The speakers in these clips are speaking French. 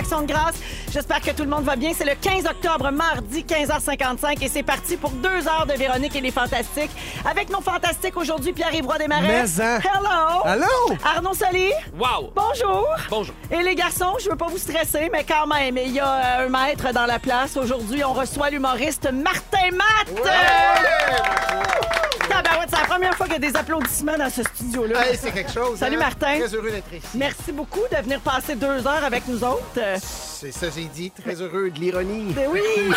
l'Action de grâce. J'espère que tout le monde va bien. C'est le 15 octobre, mardi, 15h55, et c'est parti pour deux heures de Véronique et les Fantastiques. Avec nos Fantastiques aujourd'hui, Pierre-Yves Roy Desmarais. Mais, hein? Hello! Allô? Arnaud Soli. Wow! Bonjour. Bonjour. Et les garçons, je veux pas vous stresser, mais quand même, il y a euh, un maître dans la place. Aujourd'hui, on reçoit l'humoriste Martin Matt. Tabarouette, c'est la première fois qu'il y a des applaudissements dans ce studio-là. Hey, c'est quelque chose. Salut, hein? Martin. Très heureux d'être ici. Merci beaucoup de venir passer deux heures avec nous autres. C'est ça, j'ai dit. Très heureux de l'ironie. Ben oui!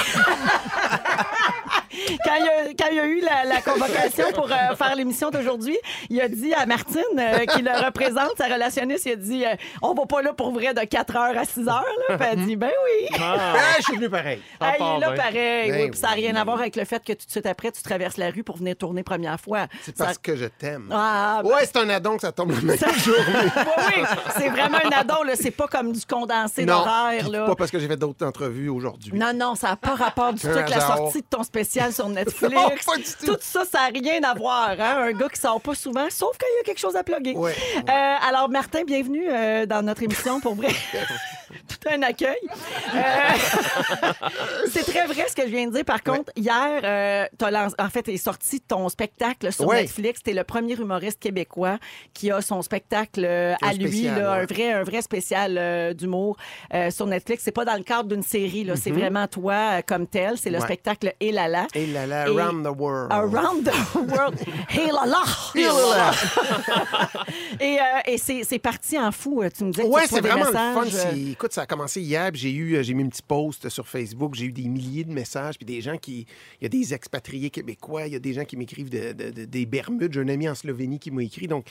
quand, il a, quand il a eu la, la convocation pour euh, faire l'émission d'aujourd'hui, il a dit à Martine, euh, qui le représente, sa relationniste, il a dit euh, On va pas là pour vrai de 4 heures à 6 heures. Là. Puis elle a dit Ben oui! Ah, je suis venu pareil. Hey, il est là ben. pareil. Ben oui, puis ça n'a rien oui. à voir avec le fait que tout de suite après, tu traverses la rue pour venir tourner première fois. C'est Ça- parce que je t'aime. Ah, ben- Ouais, c'est un addon que ça tombe le même jour. oui, oui, c'est vraiment un addon. C'est pas comme du condensé Non, d'horaire. pas parce que j'ai fait d'autres entrevues aujourd'hui. Non, non, ça n'a pas rapport du tout avec la sortie de ton spécial sur Netflix. Non, pas du tout. ça, ça n'a rien à voir. Hein? Un gars qui sort pas souvent, sauf quand il y a quelque chose à plugger. Ouais. Euh, alors, Martin, bienvenue euh, dans notre émission pour vrai. tout un accueil. Euh, c'est très vrai ce que je viens de dire. Par contre, hier, euh, lancé- en fait, est sorti ton spectacle sur Ouais. Netflix. T'es le premier humoriste québécois qui a son spectacle euh, à lui, là, un vrai, un vrai spécial euh, d'humour sur Netflix. C'est pas dans le cadre d'une série, là. c'est vraiment toi comme tel. C'est le spectacle Et Et- around the world. Around the world. Hey là! Et c'est parti en fou. Tu me disais que Ouais, tu c'est vraiment le fun. Écoute, ça a commencé hier, j'ai eu, euh, j'ai mis un petit post sur Facebook, j'ai eu des milliers de messages, puis des gens qui, il y a des expatriés québécois, il y a des gens qui m'écrivent de- de- de- des Bermudes, j'ai un ami en Slovénie qui m'a écrit, donc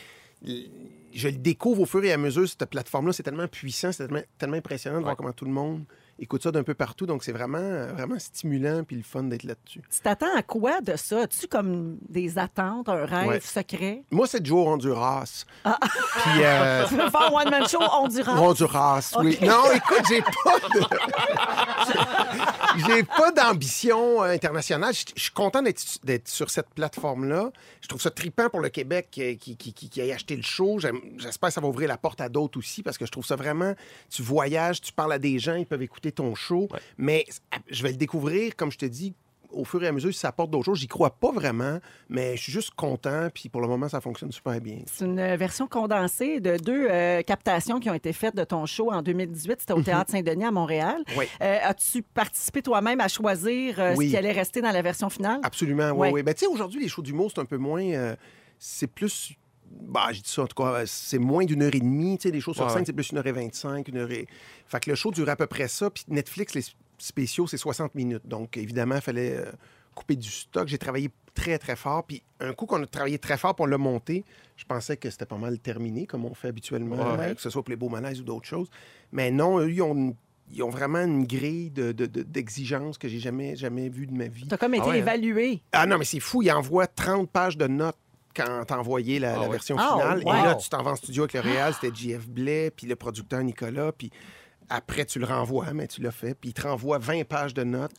je le découvre au fur et à mesure, cette plateforme-là, c'est tellement puissant, c'est tellement, tellement impressionnant de voir comment tout le monde écoute ça d'un peu partout, donc c'est vraiment, vraiment stimulant, puis le fun d'être là-dessus. Tu t'attends à quoi de ça? As-tu comme des attentes, un rêve Ouais. secret? Moi, c'est Joe Honduras. Ah. Puis, euh, Tu veux faire one-man show Honduras? Honduras, oui. Non, écoute, j'ai pas de... j'ai pas d'ambition euh, internationale. Je suis content d'être sur cette plateforme-là. Je trouve ça trippant pour le Québec euh, qui, qui, qui, qui ait acheté le show. J'espère que ça va ouvrir la porte à d'autres aussi parce que je trouve ça vraiment... Tu voyages, tu parles à des gens, ils peuvent écouter ton show. Mais je vais le découvrir, comme je te dis, au fur et à mesure, si ça apporte d'autres choses. J'y crois pas vraiment, mais je suis juste content. Puis pour le moment, ça fonctionne super bien. C'est une euh, version condensée de deux euh, captations qui ont été faites de ton show en 2018. C'était au Théâtre Saint-Denis à Montréal. Mhm. Oui. Euh, As-tu participé toi-même à choisir euh, Oui. ce qui allait rester dans la version finale? Absolument, oui, oui. Ben, tu sais, aujourd'hui, les shows d'humour, c'est un peu moins. c'est plus. Bah, j'ai dit ça, en tout cas, c'est moins d'une heure et demie. Tu sais, les shows sur Ouais, scène, c'est plus une heure et vingt-cinq, une heure et. Fait que le show dure à peu près ça. Puis Netflix, les spéciaux, c'est 60 minutes. Donc, évidemment, il fallait euh, couper du stock. J'ai travaillé très, très fort. Puis un coup qu'on a travaillé très fort pour le monter, je pensais que c'était pas mal terminé, comme on fait habituellement, Ouais. euh, que ce soit pour les beaux malaises ou d'autres choses. Mais non, eux, ils ont, une- ils ont vraiment une grille de- de- que j'ai jamais, jamais vue de ma vie. Tu as comme été Ah ouais, hein? évalué. Ah non, mais c'est fou. Il envoie 30 pages de notes quand t'as envoyé la, Ah la ouais. version Ah, finale. wow. Et là, tu t'en vas en studio avec le Réal, c'était JF Blais, puis le producteur Nicolas, puis après, tu le renvoies, mais tu l'as fait, puis il te renvoie 20 pages de notes.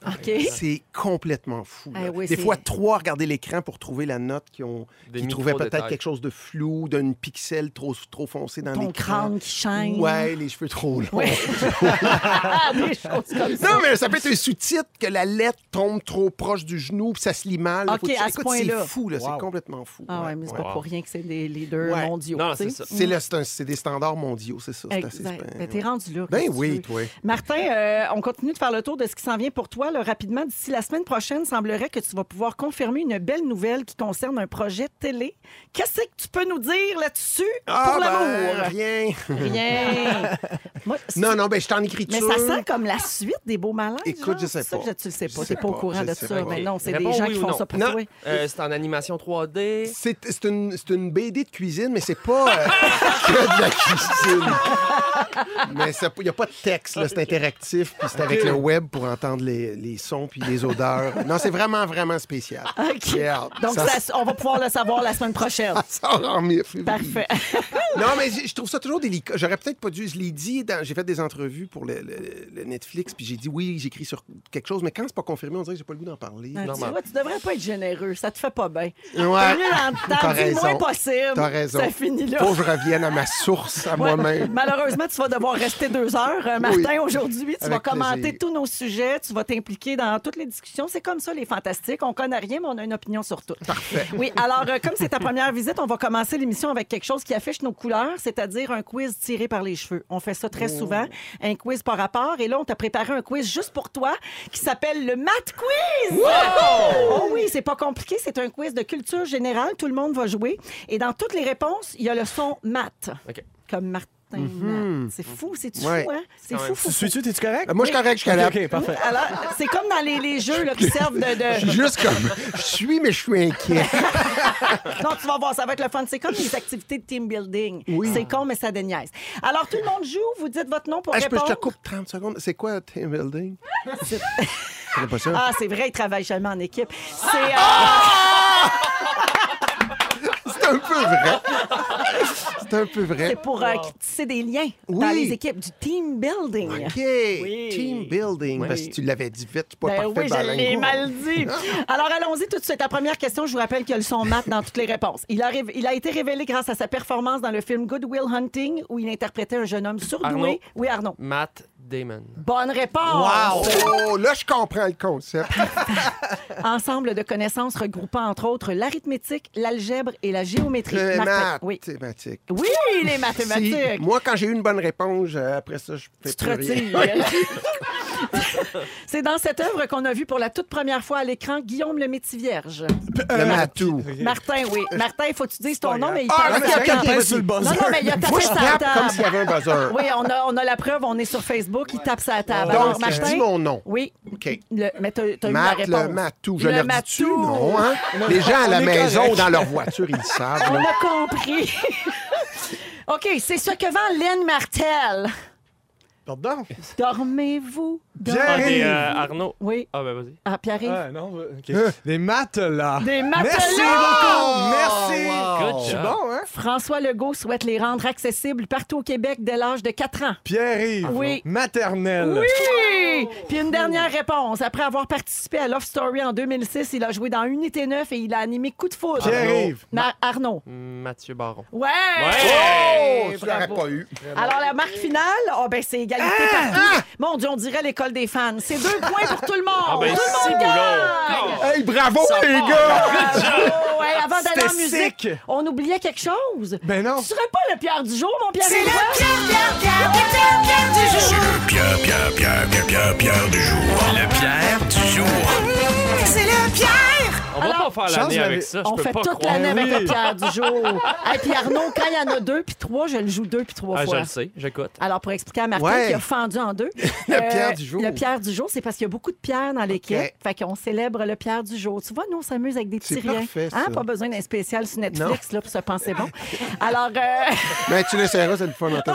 C'est complètement fou. Ah oui, Des c'est- fois, trois, regarder l'écran pour trouver la note qui ont qui trouvaient peut-être quelque chose de flou, d'un pixel trop, trop foncé dans Ton l'écran. crâne qui chaîne. Ouais, les cheveux trop longs. Ouais. Des choses comme ça. Non, mais ça peut être un sous-titre que la lettre tombe trop proche du genou, puis ça se lit mal. OK, Faut que tu- à ce Écoute, point-là. c'est fou, là. Wow. C'est complètement fou. Ah ouais, mais c'est ouais. pas pour rien que c'est des, les deux Ouais. mondiaux. Non, c'est ça. C'est le- c'est un- c'est des standards mondiaux, c'est ça. C'est Ben, t'es rendu là. Ben tu oui, toi. Martin, euh, on continue de faire le tour de ce qui s'en vient pour toi. là, rapidement, d'ici la semaine prochaine, semblerait que tu vas pouvoir confirmer une belle nouvelle qui concerne un projet télé. Qu'est-ce que tu peux nous dire là-dessus Ah, pour ben, l'amour? rien. Rien. Moi, Non, non, ben je suis en Mais écriture. ça sent comme la suite des beaux malaises. Écoute, je genre, sais ça, pas. je- tu le sais Je pas. sais T'es pas au pas, courant je de sais ça. Mais non, c'est des gens oui qui font non. ça pour Non. toi. Euh, c'est en animation 3D. C'est une, c'est une BD de cuisine, mais c'est pas euh, que de la cuisine. mais il n'y a pas de texte, c'est interactif, puis c'est avec le web pour entendre les, les sons puis les odeurs. Non, c'est vraiment, vraiment spécial. OK. Donc, Ça- ça- on va pouvoir le savoir la semaine prochaine. ça sort en. Parfait. Non, mais je trouve ça toujours délicat. J'aurais peut-être pas dû. Je l'ai dit, dans- j'ai fait des entrevues pour le, le- le Netflix, puis j'ai dit oui, j'écris sur quelque chose, mais quand c'est pas confirmé, on dirait que j'ai pas le goût d'en parler. Tu Normal. vois, tu devrais pas être généreux. Ça te fait pas bien. Ouais. T'as moins raison. possible. T'as raison. Ça finit là. Faut que je revienne à ma source, à Ouais. moi-même. Malheureusement, tu vas devoir rester deux heures. Euh, Martin, Oui. aujourd'hui, tu vas commenter plaisir. tous nos sujets, tu vas t'impliquer dans toutes les discussions. C'est comme ça, les fantastiques. On connaît rien, mais on a une opinion sur tout. Parfait. Oui, alors, euh, comme c'est ta première visite, on va commencer l'émission avec quelque chose qui affiche nos couleurs, c'est-à-dire un quiz tiré par les cheveux. On fait ça très Oh. souvent, un quiz par rapport. Et là, on t'a préparé un quiz juste pour toi qui s'appelle le Math Quiz! Oh oui, c'est pas compliqué. C'est un quiz de culture générale. Tout le monde va jouer. Et dans toutes les réponses, il y a le son math. OK. Comme Martin. Matt. C'est fou, c'est Mhm. Ouais. fou, hein? C'est fou, fou, fou. Suis-tu, t'es-tu correct? Euh, Moi, je suis correct jusqu'à là. OK, parfait. Alors, c'est comme dans les, les jeux là, qui servent de. de- Je suis juste comme. Je suis, mais je suis inquiet. Non, tu vas voir, ça va être le fun. C'est comme les activités de team building. Oui. C'est con, mais ça déniaise. Alors, tout le monde joue? Vous dites votre nom pour Ah, je, peux, je répondre. te coupe 30 secondes. C'est quoi team building? Je connais pas ça. Ah, c'est vrai, ils travaillent jamais en équipe. C'est. euh, C'est un peu vrai. C'est un peu vrai. c'est pour euh, tisser des liens dans Oui. les équipes du team building. OK. Oui. Team building. Oui. Parce que tu l'avais dit vite, tu pas Ben parfait oui, je l'ai mal dit. Alors, allons-y tout de suite. La première question, je vous rappelle qu'il y a le son mat dans toutes les réponses. Il a, rév- il a été révélé grâce à sa performance dans le film Good Will Hunting, où il interprétait un jeune homme surdoué. Arnaud. Oui, Arnaud. Matt Damon. Bonne réponse. Oh, là, je comprends le concept. Ensemble de connaissances regroupant, entre autres, l'arithmétique, l'algèbre et la géométrie. Oui. Mathématiques. Oui, les mathématiques. Si, moi, quand j'ai eu une bonne réponse, euh, après ça, je fais Tu te plus rien. retires. C'est dans cette œuvre qu'on a vu pour la toute première fois à l'écran Guillaume le Métis Vierge. Le matou. Martin, oui. Martin, il faut que tu dises ton nom, mais il Ah, tape mais ok, ok, sur le buzzer. Non, non, mais il a tapé sa tape table. comme s'il y avait un buzzer. Oui, on a, on a la preuve, on est sur Facebook, il tape sa table. Donc, Alors, je Martin. dis mon nom. Oui, OK. le- mais t'as eu la réponse. le matou. Je Le matou. Non, hein? Les gens à la maison, correct. dans leur voiture, ils le savent. On a compris. OK, c'est ce que vend Laine Martel. Pardon? Dormez-vous? Pierre Ah, des euh, Arnaud. Oui. Ah, ben vas-y. Ah, Pierre-Yves. Ah, non, OK. Des maths, là. Des matelas! Merci beaucoup. Merci. Good bon, hein? François Legault souhaite les rendre accessibles partout au Québec dès l'âge de 4 ans. Pierre-Yves. Oui. Maternelle. Oui! Puis une dernière réponse. Après avoir participé à Love Story en 2006, il a joué dans Unité 9 et il a animé Coup de foudre. Pierre-Yves. Na- Arnaud. Mathieu Baron. Ouais! Oh, tu l'aurais Bravo. pas eu. Alors, la marque finale, oh, ben, c'est égalité Ah! partout. Mon Dieu, on dirait l'école des fans. C'est deux points pour tout le monde. Ah, ben, tout le monde gagne. Hey, bravo, Ça les part. gars! Bravo. Ouais, avant d'aller en musique, sick. on oubliait quelque chose. Ben non. Tu serais pas le Pierre du jour, mon Pierre C'est le? Pierre, Pierre, Pierre, Pierre, Pierre, Pierre du jour. Pierre, Pierre, Pierre, Pierre, Pierre, Pierre du jour. Le Pierre du jour. C'est le Pierre. On va pas faire l'année avec ça. Je On peux fait pas toute l'année avec le Pierre du jour. Et puis Arnaud, quand il y en a deux puis trois, je le joue deux puis trois Ah, je fois. le sais. J'écoute. Alors, pour expliquer à Martin Ouais. qui a fendu en deux. euh, Le Pierre du jour. Le Pierre du jour, c'est parce qu'il y a beaucoup de pierres dans l'équipe. OK. Fait qu'on célèbre le Pierre du jour. Tu vois, nous, on s'amuse avec des petits C'est riens. parfait, Hein, ça. Pas besoin d'un spécial sur Netflix là, pour se penser bon. Alors, euh, Ben, tu l'essaieras, c'est le fun dans ta.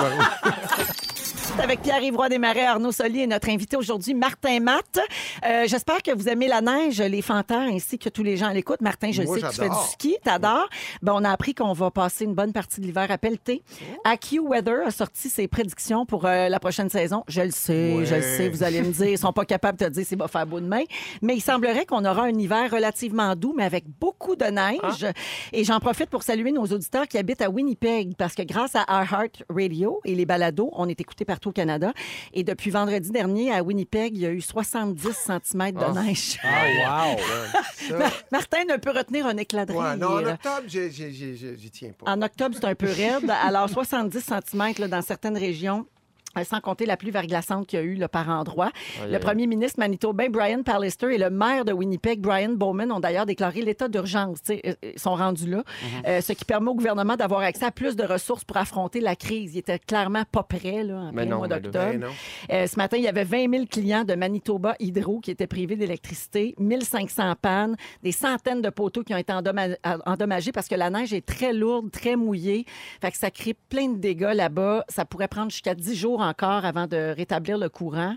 C'est avec Pierre-Yves Desmarais, Arnaud Solier et notre invité aujourd'hui, Martin Matt. Euh, J'espère que vous aimez la neige, les fantars, ainsi que tous les gens à l'écoute. Martin, je Moi, sais que tu fais du ski, t'adores. Ben, on a appris qu'on va passer une bonne partie de l'hiver à pelleter. AccuWeather a sorti ses prédictions pour euh, la prochaine saison. Je le sais, je le sais, vous allez me dire, ils sont pas capables de te dire s'il va faire beau demain. Mais il semblerait qu'on aura un hiver relativement doux, mais avec beaucoup de neige. Et j'en profite pour saluer nos auditeurs qui habitent à Winnipeg, parce que grâce à iHeart Radio et les balados, on est écouté partout au Canada. Et depuis vendredi dernier, à Winnipeg, il y a eu 70 cm de neige. Ah, wow. Martin ne peut retenir un éclat de Ouais, rire. non, en octobre, j'y tiens pas. En octobre, c'est un peu raide. Alors, 70 cm dans certaines régions. Euh, Sans compter la pluie verglaçante qu'il y a eu là, par endroit. Le premier ministre manitobain, Brian Pallister, et le maire de Winnipeg, Brian Bowman, ont d'ailleurs déclaré l'état d'urgence. Sais, euh, Ils sont rendus là, Euh, ce qui permet au gouvernement d'avoir accès à plus de ressources pour affronter la crise. Il était clairement pas prêt là, en Mais plein non, mois d'octobre. ben. Euh, ce matin, il y avait 20 000 clients de Manitoba Hydro qui étaient privés d'électricité, 1500 pannes, des centaines de poteaux qui ont été endommagés parce que la neige est très lourde, très mouillée. Fait que ça crée plein de dégâts là-bas. Ça pourrait prendre jusqu'à 10 jours jours encore avant de rétablir le courant.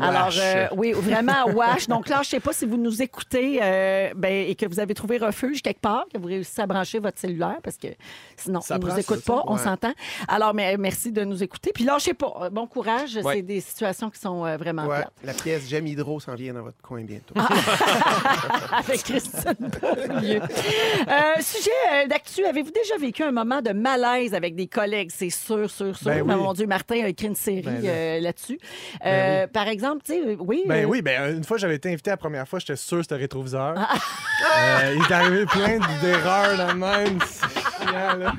Alors, euh, oui, vraiment à Wash. Donc là, je ne sais pas si vous nous écoutez euh, ben, et que vous avez trouvé refuge quelque part, que vous réussissez à brancher votre cellulaire, parce que sinon, Ça on ne nous écoute ça, pas, on ouais. s'entend. Alors, mais, merci de nous écouter. Puis là, je sais pas, euh, bon courage, Ouais. c'est des situations qui sont euh, vraiment Ouais, plates. la pièce J'aime Hydro s'en vient dans votre coin bientôt. avec Christine Beaulieu. Euh, sujet euh, d'actu, avez-vous déjà vécu un moment de malaise avec des collègues? C'est sûr, sûr, sûr. Ben oui. Mais Mon Dieu, Martin a écrit une série Ben euh, là-dessus. Ben Euh, Par exemple, tu sais, oui. Ben euh, oui, ben une fois j'avais été invité la première fois, j'étais sûr que c'était rétroviseur. Euh, il est arrivé plein d'erreurs là même. C'est chiant, là.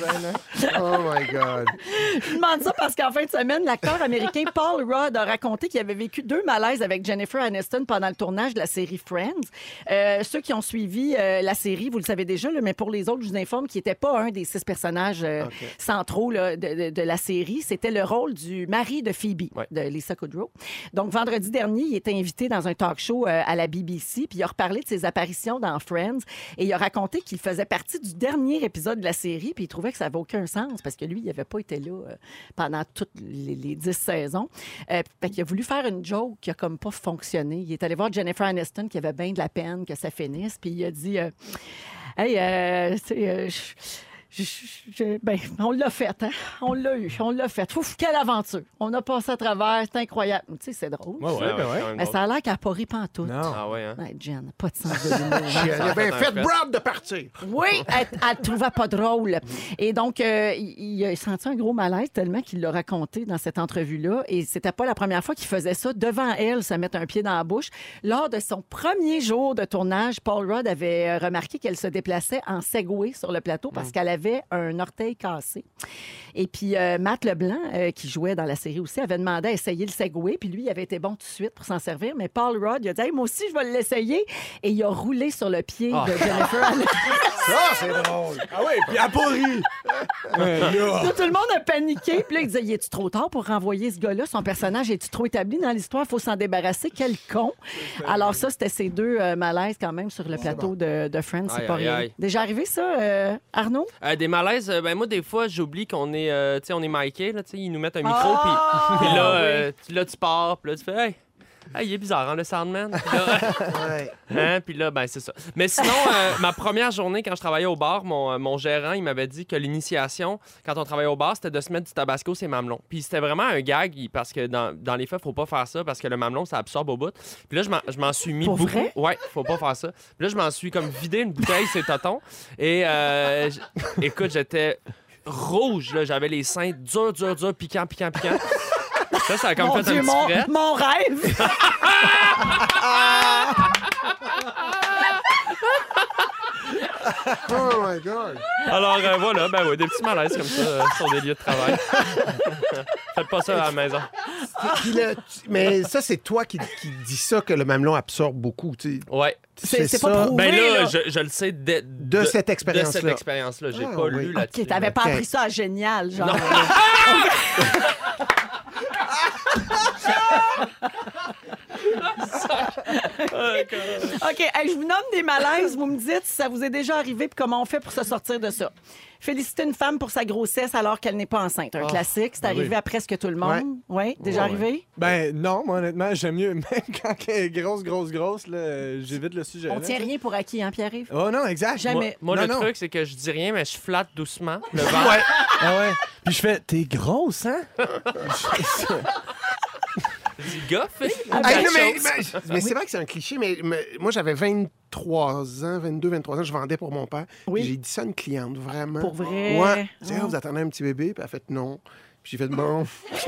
Ben, Oh my God. Je demande ça parce qu'en fin de semaine, l'acteur américain Paul Rudd a raconté qu'il avait vécu deux malaises avec Jennifer Aniston pendant le tournage de la série Friends. Euh, ceux qui ont suivi euh, la série, vous le savez déjà, là, mais pour les autres, je vous informe qu'il n'était pas un des six personnages euh, centraux là, de, de- de la série. C'était le rôle du mari de Phoebe, Ouais. de Lisa Kudrow. Donc, vendredi dernier, il était invité dans un talk show à la BBC, puis il a reparlé de ses apparitions dans Friends et il a raconté qu'il faisait partie du dernier épisode de la série, puis il trouvait que ça n'avait aucun sens parce que lui, il n'avait pas été là euh, pendant toutes les, dix saisons. Euh, fait qu'il a voulu faire une joke qui a comme pas fonctionné. Il est allé voir Jennifer Aniston qui avait bien de la peine que ça finisse, puis il a dit euh, Hey, euh, tu sais, je- je- ben, on l'a fait, hein? On l'a eu, on l'a fait. Ouf, quelle aventure! On a passé à travers, c'est incroyable. Tu sais, c'est drôle. Ouais, ouais, ouais. quand même Mais ça a l'air qu'elle n'a pas ri pantoute. Non. Ah ouais, hein? Ouais, Jen, pas de sens de l'humour. Elle a bien fait Brad de partir. Oui, elle, elle trouvait pas drôle. Et donc, euh, il, il a senti un gros malaise tellement qu'il l'a raconté dans cette entrevue-là. Et c'était pas la première fois qu'il faisait ça devant elle, se mettre un pied dans la bouche. Lors de son premier jour de tournage, Paul Rudd avait euh, remarqué qu'elle se déplaçait en Segway sur le plateau parce qu'elle avait un orteil cassé. Et puis, euh, Matt Leblanc, euh, qui jouait dans la série aussi, avait demandé à essayer le Segway. Puis lui, il avait été bon tout de suite pour s'en servir. Mais Paul Rudd, il a dit Hey, Moi aussi, je vais l'essayer. Et il a roulé sur le pied Ah. de Jennifer. Ça, c'est drôle. Ah ouais, puis elle a pas ri. Ouais, là. Là, tout le monde a paniqué. Puis là, il disait, il est-tu trop tard pour renvoyer ce gars-là? Son personnage est-tu trop établi dans l'histoire? Il faut s'en débarrasser. Quel con! Alors ça, c'était ces deux euh, malaises quand même sur le plateau de, de Friends. C'est pas aïe, rien. aïe. Déjà arrivé ça, euh, Arnaud? Euh, des malaises, euh, ben moi des fois j'oublie qu'on est, euh, tu sais, on est là, tu sais, ils nous mettent un micro Ah! puis là, Oui. euh, tu- là tu pars, puis là tu fais, hey, hey, il est bizarre, hein, le là, Ouais. hein, puis là, ben c'est ça. Mais sinon, euh, ma première journée quand je travaillais au bar, mon, euh, mon gérant il m'avait dit que l'initiation quand on travaillait au bar, c'était de se mettre du tabasco sur les mamelons. Puis c'était vraiment un gag parce que dans, dans les faits, faut pas faire ça parce que le mamelon ça absorbe au bout. Puis là, je m'en- je m'en suis mis Pour beaucoup. vrai? Ouais, faut pas faire ça. Puis là, je m'en suis comme vidé une bouteille, c'est tonton. Et euh, écoute, j'étais rouge, là. J'avais les seins durs, durs, durs, piquants, piquants, piquants. Ça, ça a comme Mon fait Dieu, un petit mon, fret. mon rêve! Oh my God. Alors euh, voilà, ben oui, des petits malaises comme ça euh, sur des lieux de travail. Faites pas ça à la maison. Puis là, tu- mais ça, c'est toi qui, qui dis ça que le mamelon absorbe beaucoup. Tu sais. Ouais. Tu C'est- fais c'est pas ça prouvé. Ben Oui, là, là. je, je le sais de, de cette de expérience-là. cette expérience-là. J'ai Ah, pas oui. lu là-dessus. OK, t'avais pas OK. appris ça à génial, genre. OK, hey, je vous nomme des malaises. Vous me dites si ça vous est déjà arrivé et comment on fait pour se sortir de ça. Féliciter une femme pour sa grossesse alors qu'elle n'est pas enceinte. Un classique, c'est arrivé oui. à presque tout le monde. Oui, déjà Ouais, ouais. arrivé? Ben non, moi honnêtement, j'aime mieux. Même quand elle est grosse, grosse, grosse, là, j'évite le sujet. On là. tient rien pour acquis, hein, Pierre-Yves? Oh non, exact. Jamais. Moi, Non, le non. truc, c'est que je dis rien, mais je flatte doucement le ventre. Ouais. Ah ouais. Puis je fais, t'es grosse, hein? gars, fille. Ah, Hey, non, mais, mais- mais c'est vrai que c'est un cliché, mais, mais moi, j'avais 23 ans, 22, 23 ans, je vendais pour mon père. Oui. J'ai dit ça à une cliente, vraiment. Pour vrai? Ouais. Oh. Ah, vous attendez un petit bébé? Puis elle a fait non. Puis j'ai fait bon.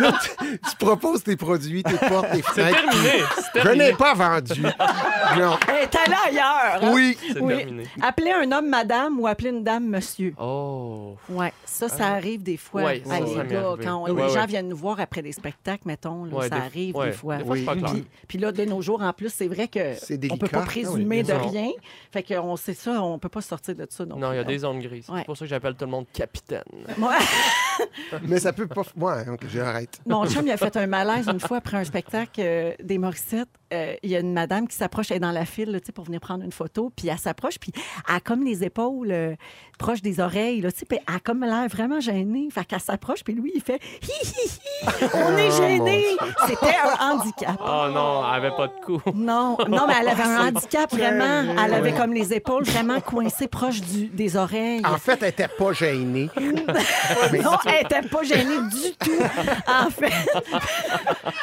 Là, tu, tu proposes tes produits, tes portes, tes C'est fenêtres. terminé. C'est Je terminé. n'ai pas vendu. Non. Est allée ailleurs. hein? Oui. C'est Oui. terminé. Appeler un homme madame ou appeler une dame monsieur. Oh. Ouais, ça, ça arrive des fois. Ouais, Ah, ça, ça quand on- Ouais, les gens viennent nous voir après des spectacles, mettons, là, Ouais, ça des- arrive ouais, des fois. Des fois, c'est pas Oui. clair. Puis, puis là, de nos jours, en plus, c'est vrai que C'est on peut pas Ah oui, présumer de rien. Fait qu'on sait ça, on peut pas sortir de ça. Non, Non, il y a des zones grises. C'est pour ça que j'appelle tout le monde capitaine. Mais ça peut pas. Ouais, ok, j'arrête. Mon chum, il a fait un malaise une fois après un spectacle euh, des Morissettes. Euh, il y a une madame qui s'approche, elle est dans la file là, tu sais, pour venir prendre une photo, puis elle s'approche, puis elle a comme les épaules euh, proches des oreilles, là, tu sais, puis elle a comme l'air vraiment gênée. Fait qu'elle s'approche, puis lui, il fait hi, hi, hi, on est gêné. C'était un handicap. Oh non, elle avait pas de cou. Non, non, mais elle avait un handicap vraiment. Elle avait comme les épaules vraiment coincées proches du, des oreilles. En fait, elle n'était pas gênée. Non, elle était pas gênée du tout. En fait,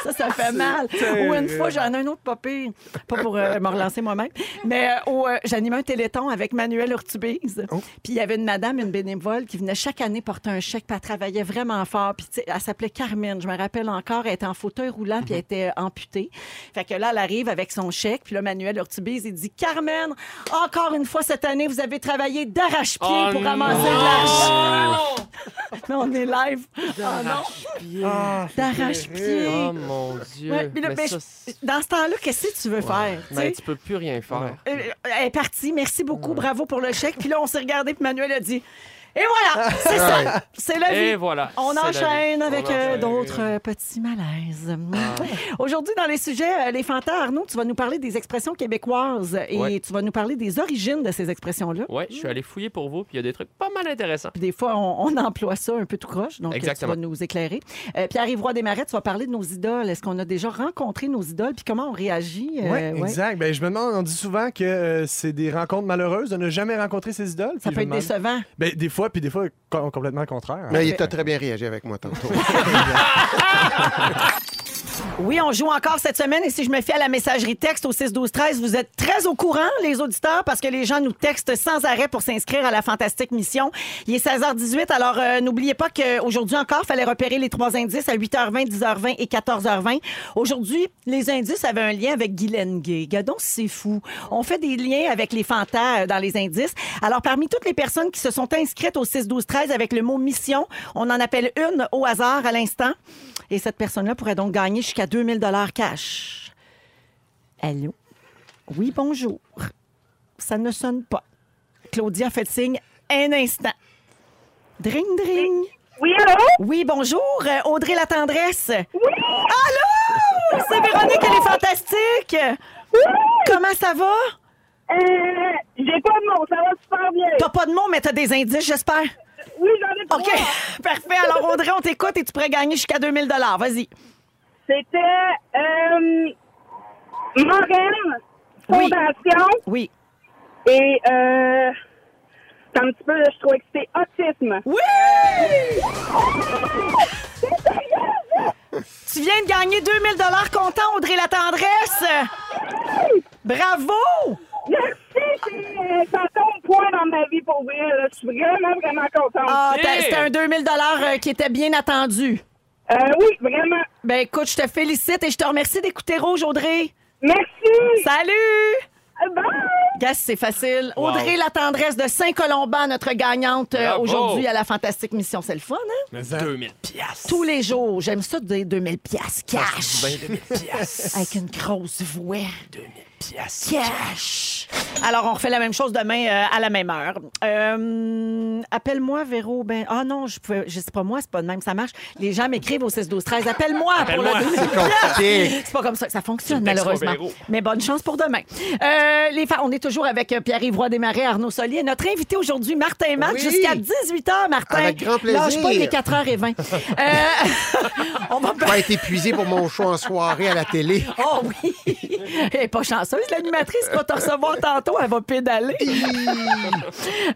ça, ça fait mal. Ou une fois, j'en ai un autre pas pire. Pas pour euh, me relancer moi-même, mais euh, euh, j'animais un téléthon avec Manuel Urtubise. Oh. Puis il y avait une madame, une bénévole, qui venait chaque année porter un chèque, puis elle travaillait vraiment fort. Puis elle s'appelait Carmen, je me rappelle encore. Elle était en fauteuil roulant, puis elle était amputée. Fait que là, elle arrive avec son chèque, puis là, Manuel Urtubise, il dit Carmen, encore une fois cette année, vous avez travaillé d'arrache-pied Oh pour non! ramasser de l'argent. Mais on est live. Ah non. Ah, c'est D'arrache-pied. Oh mon Dieu. Ouais, mais là, Mais ça, je- c'est- dans ce temps-là, qu'est-ce que tu veux faire? tu ben, sais? tu peux plus rien faire. Euh, Elle est partie. Merci beaucoup. Bravo pour le chèque. Puis là, on s'est regardé, puis Manuel a dit Et voilà, c'est ça. C'est la vie. Et voilà. On la enchaîne avec On euh, enchaîne. d'autres euh, petits malaises. Aujourd'hui, dans les sujets, euh, les fantas, Arnaud, tu vas nous parler des expressions québécoises et Ouais. tu vas nous parler des origines de ces expressions-là. Ouais, je suis allé fouiller pour vous, puis il y a des trucs pas mal intéressants. Puis des fois, on, on emploie ça un peu tout croche, donc euh, Exactement. tu vas nous éclairer. Euh, Pierre-Yves Roy Desmarais, tu vas parler de nos idoles. Est-ce qu'on a déjà rencontré nos idoles, puis comment on réagit? Euh, Oui, ouais? exact. Ben, je me demande, on dit souvent que euh, c'est des rencontres malheureuses de ne jamais rencontrer ses idoles. Ça Puis peut je être me demande- décevant. Ben, des fois, puis des fois, com- complètement le contraire. Mais il t'a très bien réagi avec moi tantôt. Oui, on joue encore cette semaine et si je me fie à la messagerie texte au 6 12 13, vous êtes très au courant les auditeurs parce que les gens nous textent sans arrêt pour s'inscrire à la fantastique mission. Il est 16h18 alors euh, n'oubliez pas qu'aujourd'hui encore fallait repérer les trois indices à 8h20, 10h20 et 14h20. Aujourd'hui, les indices avaient un lien avec Guylaine Gay. Gadon, c'est fou. On fait des liens avec les fantas dans les indices. Alors parmi toutes les personnes qui se sont inscrites au 6 12 13 avec le mot mission, on en appelle une au hasard à l'instant. Et cette personne-là pourrait donc gagner jusqu'à 2000 dollars cash. Allô? Oui, bonjour. Ça ne sonne pas. Claudia fait signe un instant. Dring, dring. Oui, allô? Oui, bonjour. Euh, Audrey la tendresse. Oui. Allô? C'est Véronique, elle est fantastique. Comment ça va? Euh, j'ai pas de mots, ça va super bien. T'as pas de mots, mais t'as des indices, j'espère. Oui, j'en ai trois. OK, parfait. Alors, Audrey, on t'écoute et tu pourrais gagner jusqu'à 2000 Vas-y. C'était euh, Oui. Fondation, Oui. et euh, un petit peu, je trouvais que c'était autisme. Oui! tu viens de gagner 2000 content, Audrey la tendresse. Bravo! Merci, c'est, ça tombe point dans ma vie pour vrai. là. Je suis vraiment, vraiment contente. Ah, t'as- c'était un 2000 euh, qui était bien attendu. Euh, oui, vraiment. Ben écoute, je te félicite et je te remercie d'écouter Rouge, Audrey. Merci. Salut! Bye. Gas, c'est facile. Audrey La Tendresse de Saint-Colomban, notre gagnante euh, Bravo. aujourd'hui à la Fantastique Mission. C'est le fun, hein? Mais ça- 2000 piastres. Tous les jours. J'aime ça de dire 2000 piastres cash. 2000 piastres. Avec une grosse voix. 2000 piastres. Cash. Alors, on refait la même chose demain euh, à la même heure. Euh, Appelle-moi, Véro. Ben, ah non, je pouvais, je sais pas moi, c'est pas de même, ça marche. Les gens m'écrivent au 16 12 13 Appelle-moi pour le. 2000 C'est compliqué. C'est pas comme ça que ça fonctionne, malheureusement. Mais bonne chance pour demain. Euh, les fa- on est toujours avec Pierre-Yves Roy Desmarais, Arnaud Solier. Notre invité aujourd'hui, Martin Matt, Oui. jusqu'à 18h, Martin. Avec grand plaisir. Lâche pas, il est 4h20. Euh, on va vais être épuisé pour mon show en soirée à la télé. Oh oui! Est pas chanceuse, l'animatrice va te recevoir tantôt, elle va pédaler.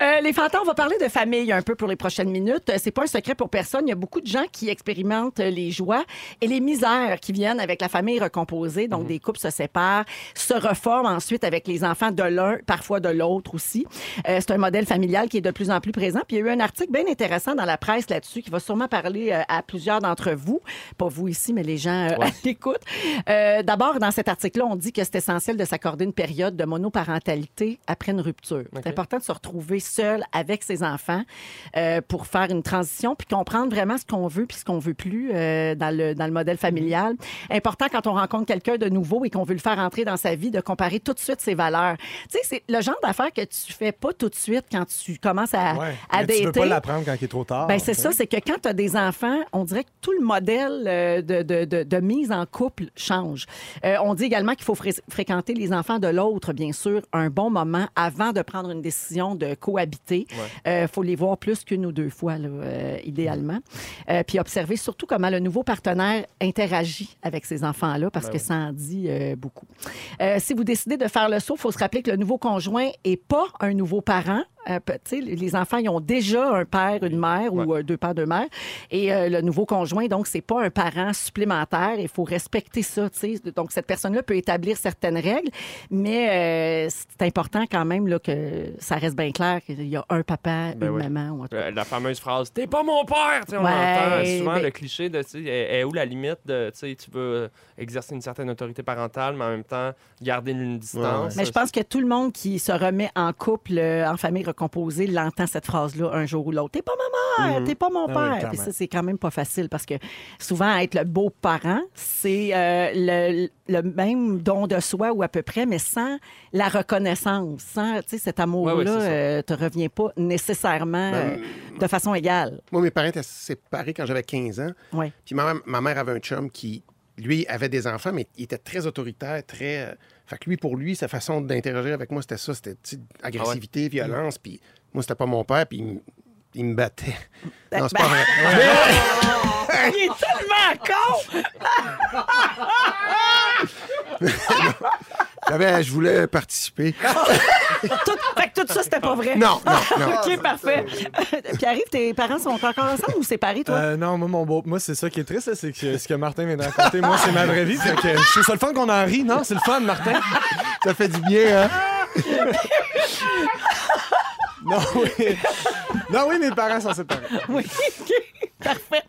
Euh, les fantômes, on va parler de famille un peu pour les prochaines minutes. Euh, C'est pas un secret pour personne. Il y a beaucoup de gens qui expérimentent euh, les joies et les misères qui viennent avec la famille recomposée. Donc, des couples se séparent, se reforment ensuite avec les enfants de l'un, parfois de l'autre aussi. Euh, c'est un modèle familial qui est de plus en plus présent. Puis il y a eu un article bien intéressant dans la presse là-dessus qui va sûrement parler euh, à plusieurs d'entre vous. Pas vous ici, mais les gens euh, à l'écoute. D'abord, dans cet article-là, on dit que c'est essentiel de de s'accorder une période de monoparentalité après une rupture. C'est important de se retrouver seul avec ses enfants euh, pour faire une transition puis comprendre vraiment ce qu'on veut puis ce qu'on veut plus euh, dans, le, dans le modèle familial. Important quand on rencontre quelqu'un de nouveau et qu'on veut le faire entrer dans sa vie, de comparer tout de suite ses valeurs. Tu sais, c'est le genre d'affaires que tu fais pas tout de suite quand tu commences à, Ouais. à Mais tu peux dater. pas l'apprendre quand il est trop tard. Ben, c'est ça, c'est que quand tu as des enfants, on dirait que tout le modèle euh, de, de- de- de mise en couple change. Euh, on dit également qu'il faut fré- fréquenter les enfants de l'autre, bien sûr, un bon moment avant de prendre une décision de cohabiter. Il faut les voir plus qu'une ou deux fois, là, euh, idéalement. Euh, puis observer surtout comment le nouveau partenaire interagit avec ces enfants-là, parce que ça en dit euh, beaucoup. Euh, si vous décidez de faire le saut, il faut se rappeler que le nouveau conjoint n'est pas un nouveau parent. Euh, les enfants, ils ont déjà un père, une mère ou euh, deux pères, deux mères. Et euh, le nouveau conjoint, donc, c'est pas un parent supplémentaire. Il faut respecter ça. tu sais. Donc, cette personne-là peut établir certaines règles, mais euh, c'est important quand même là, que ça reste bien clair qu'il y a un papa, Ben une oui. maman. Ou un- Euh, La fameuse phrase T'es pas mon père! Tu sais, on Ouais, entend souvent ben- le cliché de tu sais, est, où la limite de tu sais, tu veux exercer une certaine autorité parentale, mais en même temps garder une distance? Mais je pense que tout le monde qui se remet en couple, en famille recomposée, l'entend cette phrase-là un jour ou l'autre. T'es pas ma mère, t'es pas mon Ah oui, père. clairement. Puis ça, c'est quand même pas facile parce que souvent, être le beau-parent, c'est euh, le, le même don de soi ou à peu près, mais sans la reconnaissance, sans tu sais, cet amour-là, ouais, euh, te revient pas nécessairement euh, de façon égale. Moi, mes parents étaient séparés quand j'avais 15 ans. Ouais. Puis ma, ma mère avait un chum qui, lui, avait des enfants, mais il était très autoritaire, très. Fait que lui, pour lui, sa façon d'interagir avec moi, c'était ça. C'était agressivité, violence. Puis moi, c'était pas mon père, puis il, me- il me battait. Non, c'est pas vrai. Il est tellement con! J'avais- Je voulais participer. Tout, fait que tout ça, c'était pas vrai. Non, non, non. OK, parfait. Puis arrive, tes parents sont encore ensemble ou séparés, toi? Euh, non, moi, mon beau... moi c'est ça qui est triste, c'est que ce que Martin vient de raconter, moi, c'est ma vraie vie. Fait que je trouve ça le fun qu'on en rit. Non, c'est le fun, Martin. Ça fait du bien, hein? Non, oui. Non, oui, mes parents sont séparés. Oui, OK. Parfait.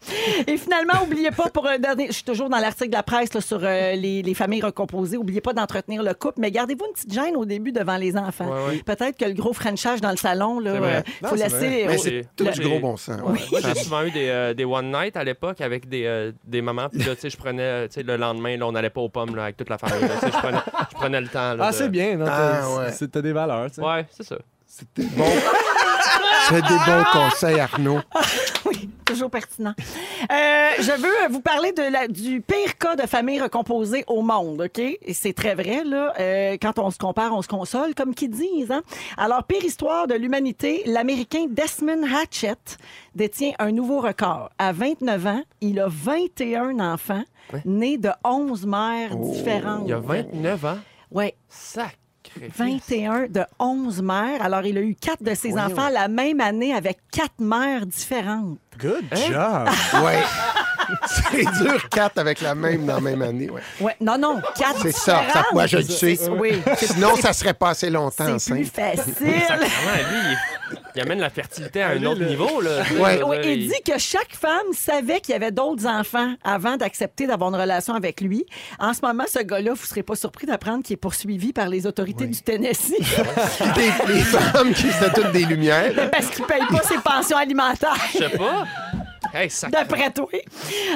Et finalement, n'oubliez pas pour un dernier. Je suis toujours dans l'article de la presse là, sur euh, les, les familles recomposées. N'oubliez pas d'entretenir le couple, mais gardez-vous une petite gêne au début devant les enfants. Ouais, ouais. Peut-être que le gros Frenchage dans le salon, là, euh, Non, faut laisser. vrai. Mais au- c'est tout le- du gros bon sens. ouais. Moi, j'ai souvent eu des, euh, des one night à l'époque avec des, euh, des mamans. Puis là, tu sais, je prenais, tu sais, le lendemain, là, on n'allait pas aux pommes là, avec toute la famille. je, prenais, le temps. là, Ah, de- c'est bien. non, Ah, t'as des valeurs, tu sais. Ouais, c'est ça. C'était bon. C'est des bons conseils, Arnaud. Oui, toujours pertinent. Euh, je veux vous parler de la, du pire cas de famille recomposée au monde, OK? Et c'est très vrai, là. Euh, quand on se compare, on se console, comme qu'ils disent. Hein? Alors, pire histoire de l'humanité, l'Américain Desmond Hatchett détient un nouveau record. À 29 ans, il a 21 enfants nés de 11 mères différentes. Il y a 29 ans? Ouais. Sacré. 21 de 11 mères. Alors, il a eu quatre de ses enfants la même année avec quatre mères différentes. Good Hein? job. Ouais. C'est dur, quatre avec la même dans la même année. Ouais. Ouais, non, non, quatre C'est ça. ça. Moi, je le sais. Oui, Sinon, ça serait pas assez longtemps c'est plus facile. Lui, il, il amène la fertilité à un autre niveau. Là. Ouais. Oui, il dit que chaque femme savait qu'il y avait d'autres enfants avant d'accepter d'avoir une relation avec lui. En ce moment, ce gars-là, vous ne serez pas surpris d'apprendre qu'il est poursuivi par les autorités du Tennessee des- les femmes qui étaient toutes des lumières. parce qu'il ne paye pas ses pensions alimentaires. Je sais pas. Hey. D'après toi.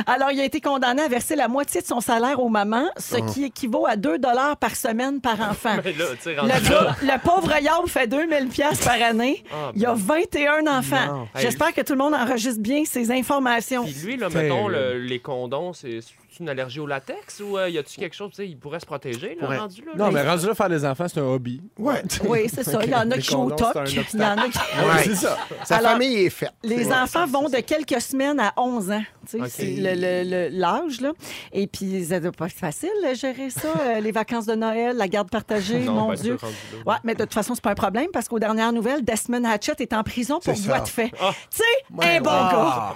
Alors, il a été condamné à verser la moitié de son salaire aux mamans, ce qui équivaut à 2 par semaine par enfant. Mais là, Le, gars- pauvre Yob fait 2000 pièces par année. Ah, Il a 21 enfants. Non. J'espère que tout le monde enregistre bien ces informations. Puis lui, là, mettons, le- les condoms, c'est c'est une allergie au latex ou euh, y a-tu quelque chose, tu sais, il pourrait se protéger, là, Pourrait. rendu là? Non, mais rendu là, faire des enfants, c'est un hobby. Ouais. Oui, c'est ça. Il y en a Les qui jouent au condoms, toc. c'est un Il y en a qui... Ouais. C'est ça. Sa Alors, famille est faite. Les enfants vont de quelques semaines à 11 ans. Tu sais, OK. C'est le- le- le- l'âge, là. Et puis, ça doit pas être facile, de gérer ça. euh, les vacances de Noël, la garde partagée, Non, mon ben, Dieu. Ouais, mais de toute façon, c'est pas un problème parce qu'aux dernières nouvelles, Desmond Hatchett est en prison pour voie de fait. Ah. Tu sais, un bon gars.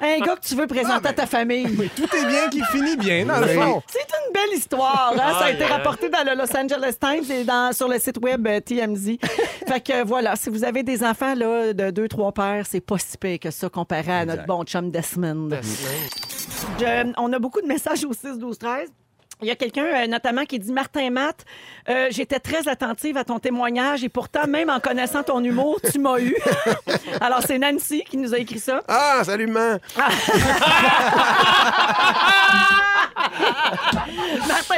Un gars que tu veux présenter à ta famille. Tout est bien qui finit bien, dans le fond. C'est une belle histoire. hein? Ça a été rapporté dans le Los Angeles Times et dans, sur le site web euh, TMZ. fait que voilà, si vous avez des enfants là, de deux, trois pères, c'est pas si pire que ça comparé à notre bon chum Desmond. Je- on a beaucoup de messages au 6, 12, 13. Il y a quelqu'un euh, notamment qui dit Martin Matt, euh, j'étais très attentive à ton témoignage et pourtant, même en connaissant ton humour, tu m'as eu. Alors, c'est Nancy qui nous a écrit ça. Ah, salut, man.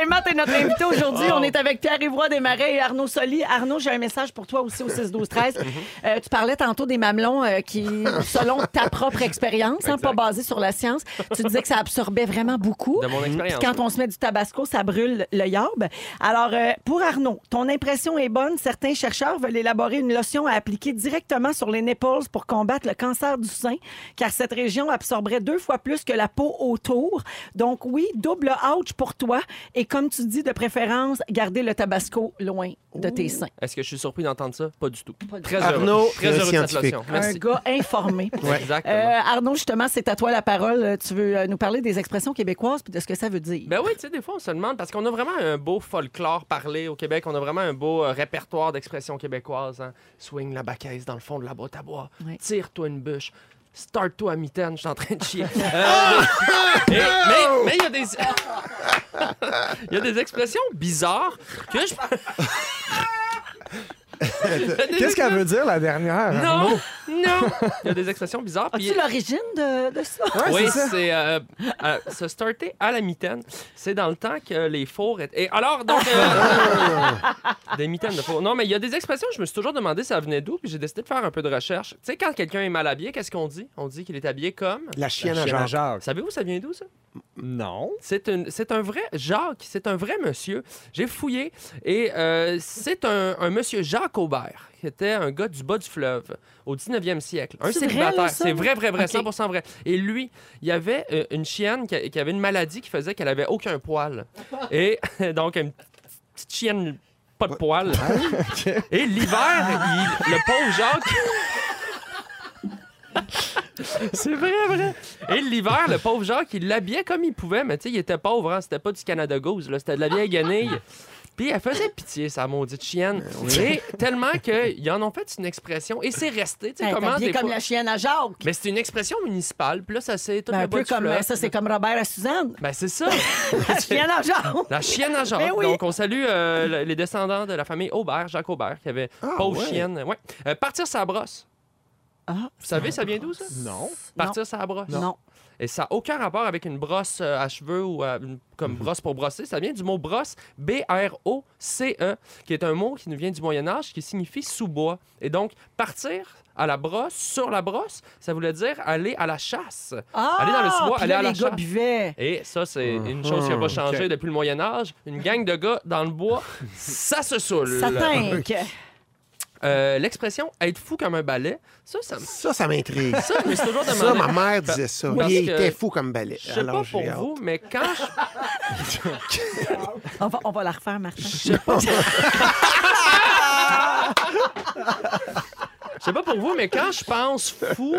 Matt est notre invité aujourd'hui. On est avec Pierre Ivoire Desmarais et Arnaud Soli. Arnaud, j'ai un message pour toi aussi au 6-12-13. Euh, tu parlais tantôt des mamelons euh, qui, selon ta propre expérience, hein, pas basée sur la science, tu disais que ça absorbait vraiment beaucoup. De mon expérience. Puis quand on se met du tabasco, ça brûle le yarb. Alors, euh, pour Arnaud, ton impression est bonne. Certains chercheurs veulent élaborer une lotion à appliquer directement sur les nipples pour combattre le cancer du sein, car cette région absorberait deux fois plus que la peau autour. Donc, oui, double ouch pour toi. Et comme tu dis, de préférence, garder le tabasco loin de tes seins. Est-ce que je suis surpris d'entendre ça? Pas du tout. Pas du Très tout. heureux. Arnaud, Très heureux de cette scientifique. lotion. Un Merci. gars informé. Exactement. Euh, Arnaud, justement, c'est à toi la parole. Tu veux euh, nous parler des expressions québécoises puis de ce que ça veut dire? Ben oui, tu sais, des fois, on se demande, parce qu'on a vraiment un beau folklore parlé au Québec, on a vraiment un beau euh, répertoire d'expressions québécoises. hein. Swing la baquaise dans le fond de la boîte à bois. Tire-toi une bûche. Start-toi à mitaine, je suis en train de chier. Euh, et- mais mais il y a des. Il y a des expressions bizarres que je. Qu'est-ce qu'elle veut dire, la dernière? Non, non. Il y a des expressions bizarres. puis- As-tu l'origine de, de ça? Ouais, oui, c'est euh, euh, se starter à la mitaine. C'est dans le temps que les fours étaient. Et alors, donc. euh, des mitaines de four. Non, mais il y a des expressions, je me suis toujours demandé ça venait d'où, puis j'ai décidé de faire un peu de recherche. Tu sais, quand quelqu'un est mal habillé, qu'est-ce qu'on dit? On dit qu'il est habillé comme? La chienne à Chien à Jacques. Jacques. Savez-vous, ça vient d'où, ça? Non. C'est un, c'est un vrai Jacques, c'est un vrai monsieur. J'ai fouillé et euh, c'est un, un monsieur Jacques Aubert, qui était un gars du bas du fleuve au 19e siècle. Un C'est vrai, célibataire. C'est vrai, vrai, vrai, Ok. 100% vrai. Et lui, il y avait euh, une chienne qui, a- qui avait une maladie qui faisait qu'elle avait aucun poil. Et donc, une petite chienne, pas de poil. Et l'hiver, il- le pauvre Jacques. C'est vrai, vrai. Et l'hiver, le pauvre Jacques, il l'habillait comme il pouvait, mais tu sais, il était pauvre, hein? C'était pas du Canada Goose, là, c'était de la vieille guenille. Puis elle faisait pitié, sa maudite chienne. Et tellement qu'ils en ont fait une expression, et c'est resté, tu sais, Hey, comment t'habillé des comme fois- la chienne à Jacques. Mais c'est une expression municipale, puis là, ça c'est tout Ben, le un bas peu du comme fleuve. ça, c'est comme Robert à Suzanne. Ben c'est ça, La chienne à Jacques. la chienne à Jacques. Ben oui. Donc on salue euh, le- les descendants de la famille Aubert, Jacques Aubert, qui avait Ah, pauvre ouais. chienne. Ouais. Euh, partir sa brosse. Ah, Vous savez, ça vient d'où ça? Non. Partir sa brosse. non. Et ça n'a aucun rapport avec une brosse euh, à cheveux ou euh, une- Mhm. comme brosse pour brosser. Ça vient du mot brosse, B-R-O-C-E, E, qui est un mot qui nous vient du Moyen-Âge, qui signifie sous-bois. Et donc, partir à la brosse, sur la brosse, ça voulait dire aller à la chasse. Ah, Aller dans le sous-bois, aller là, à la les gars chasse. buvaient. Et ça, c'est une chose qui n'a pas changé depuis le Moyen-Âge. Une gang de gars dans le bois, ça se saoule. Ça tinque. Euh, L'expression être fou comme un balai, ça, ça me. Ça, ça m'intrigue. Ça, je me suis toujours Ça, ma mère disait ça. Parce Il que- était fou comme balai. Je sais Alors, pas pour hâte. vous, mais quand je, On va, on va la refaire, Martin. Je sais pas. Je sais pas pour vous, mais quand je pense fou,